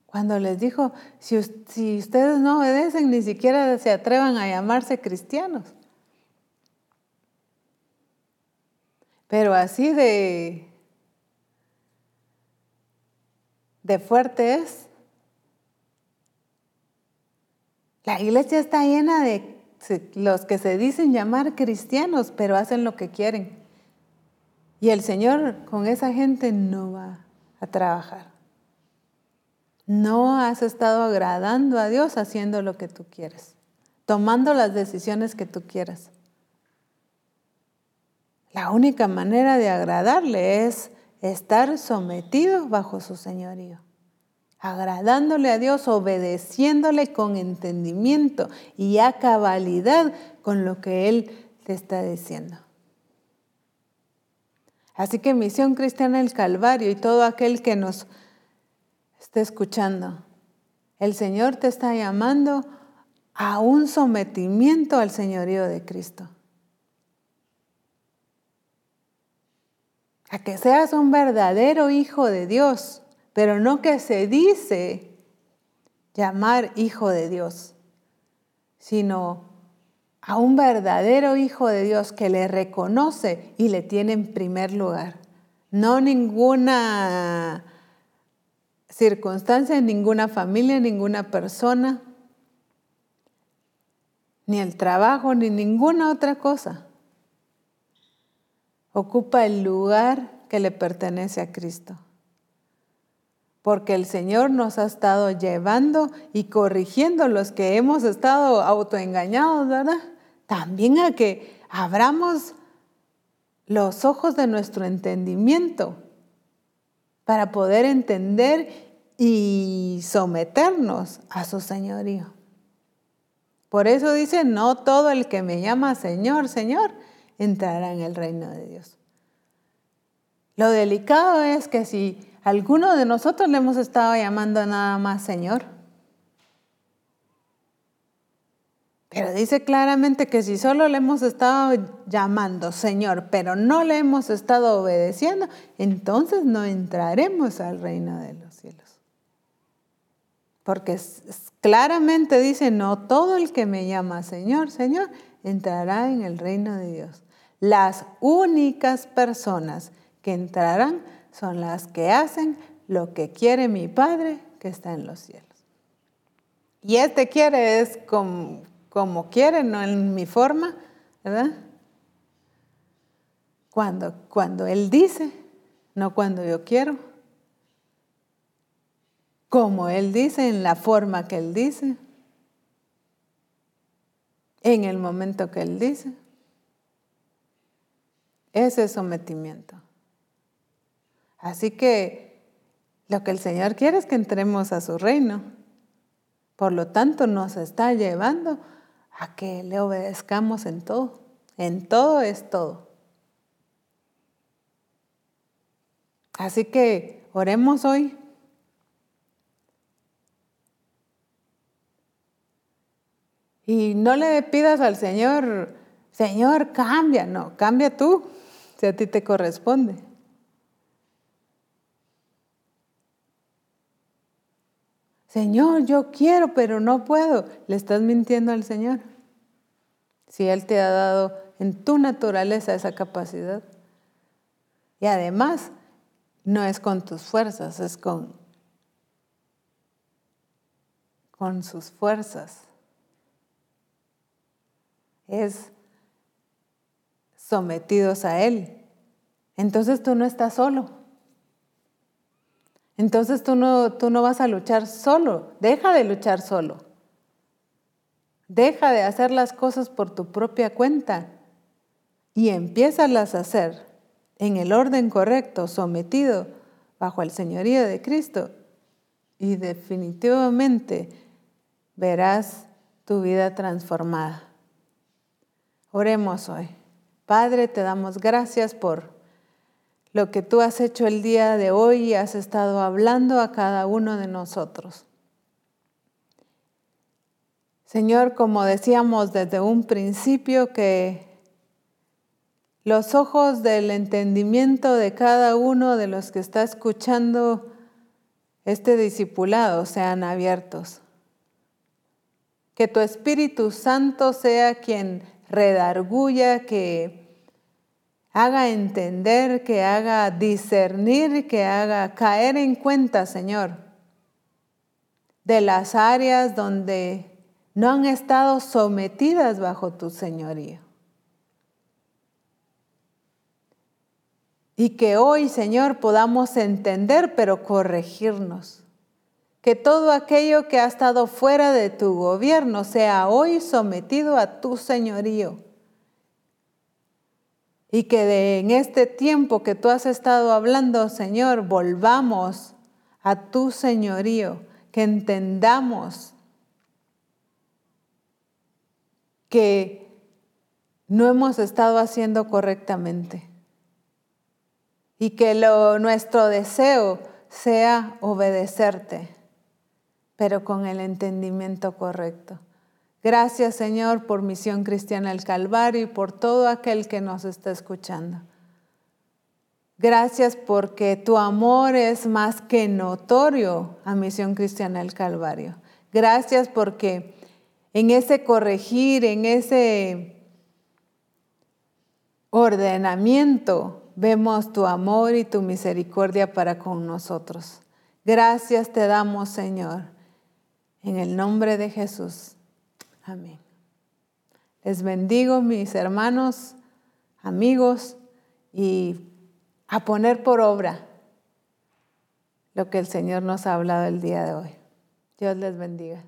Cuando les dijo, si, si ustedes no obedecen, ni siquiera se atrevan a llamarse cristianos. Pero así de, de fuerte es. La iglesia está llena de los que se dicen llamar cristianos, pero hacen lo que quieren. Y el Señor con esa gente no va a trabajar. No has estado agradando a Dios haciendo lo que tú quieres, tomando las decisiones que tú quieras. La única manera de agradarle es estar sometido bajo su señorío agradándole a Dios, obedeciéndole con entendimiento y a cabalidad con lo que Él te está diciendo. Así que Misión Cristiana del Calvario y todo aquel que nos esté escuchando, el Señor te está llamando a un sometimiento al señorío de Cristo. A que seas un verdadero hijo de Dios pero no que se dice llamar hijo de Dios, sino a un verdadero hijo de Dios que le reconoce y le tiene en primer lugar. No ninguna circunstancia, ninguna familia, ninguna persona, ni el trabajo, ni ninguna otra cosa. Ocupa el lugar que le pertenece a Cristo porque el Señor nos ha estado llevando y corrigiendo los que hemos estado autoengañados, ¿verdad? También a que abramos los ojos de nuestro entendimiento para poder entender y someternos a su señorío. Por eso dice, no todo el que me llama Señor, Señor, entrará en el reino de Dios. Lo delicado es que si Algunos de nosotros le hemos estado llamando nada más Señor. Pero dice claramente que si solo le hemos estado llamando Señor, pero no le hemos estado obedeciendo, entonces no entraremos al reino de los cielos. Porque claramente dice, no todo el que me llama Señor, Señor, entrará en el reino de Dios. Las únicas personas que entrarán son las que hacen lo que quiere mi Padre que está en los cielos. Y este quiere es como, como quiere, no en mi forma, ¿verdad? Cuando, cuando Él dice, no cuando yo quiero. Como Él dice, en la forma que Él dice. En el momento que Él dice. Ese sometimiento. Así que lo que el Señor quiere es que entremos a su reino. Por lo tanto, nos está llevando a que le obedezcamos en todo. En todo es todo. Así que oremos hoy. Y no le pidas al Señor, Señor, cambia. No, cambia tú, si a ti te corresponde. Señor, yo quiero, pero no puedo. Le estás mintiendo al Señor. Si Él te ha dado en tu naturaleza esa capacidad. Y además, no es con tus fuerzas, es con, con sus fuerzas. Es sometidos a Él. Entonces tú no estás solo. Entonces tú no, tú no vas a luchar solo. Deja de luchar solo. Deja de hacer las cosas por tu propia cuenta y empiézalas a hacer en el orden correcto, sometido bajo el señorío de Cristo. Y definitivamente verás tu vida transformada. Oremos hoy. Padre, te damos gracias por lo que tú has hecho el día de hoy y has estado hablando a cada uno de nosotros. Señor, como decíamos desde un principio, que los ojos del entendimiento de cada uno de los que está escuchando este discipulado sean abiertos. Que tu Espíritu Santo sea quien redarguya, que haga entender, que haga discernir, que haga caer en cuenta, Señor, de las áreas donde no han estado sometidas bajo tu señorío. Y que hoy, Señor, podamos entender, pero corregirnos. Que todo aquello que ha estado fuera de tu gobierno sea hoy sometido a tu señorío y que en este tiempo que tú has estado hablando, Señor, volvamos a tu señorío, que entendamos que no hemos estado haciendo correctamente y que lo, nuestro deseo sea obedecerte, pero con el entendimiento correcto. Gracias Señor por Misión Cristiana del Calvario y por todo aquel que nos está escuchando. Gracias porque tu amor es más que notorio a Misión Cristiana del Calvario. Gracias porque en ese corregir, en ese ordenamiento, vemos tu amor y tu misericordia para con nosotros. Gracias te damos, Señor, en el nombre de Jesús. Amén. Les bendigo, mis hermanos, amigos, y a poner por obra lo que el Señor nos ha hablado el día de hoy. Dios les bendiga.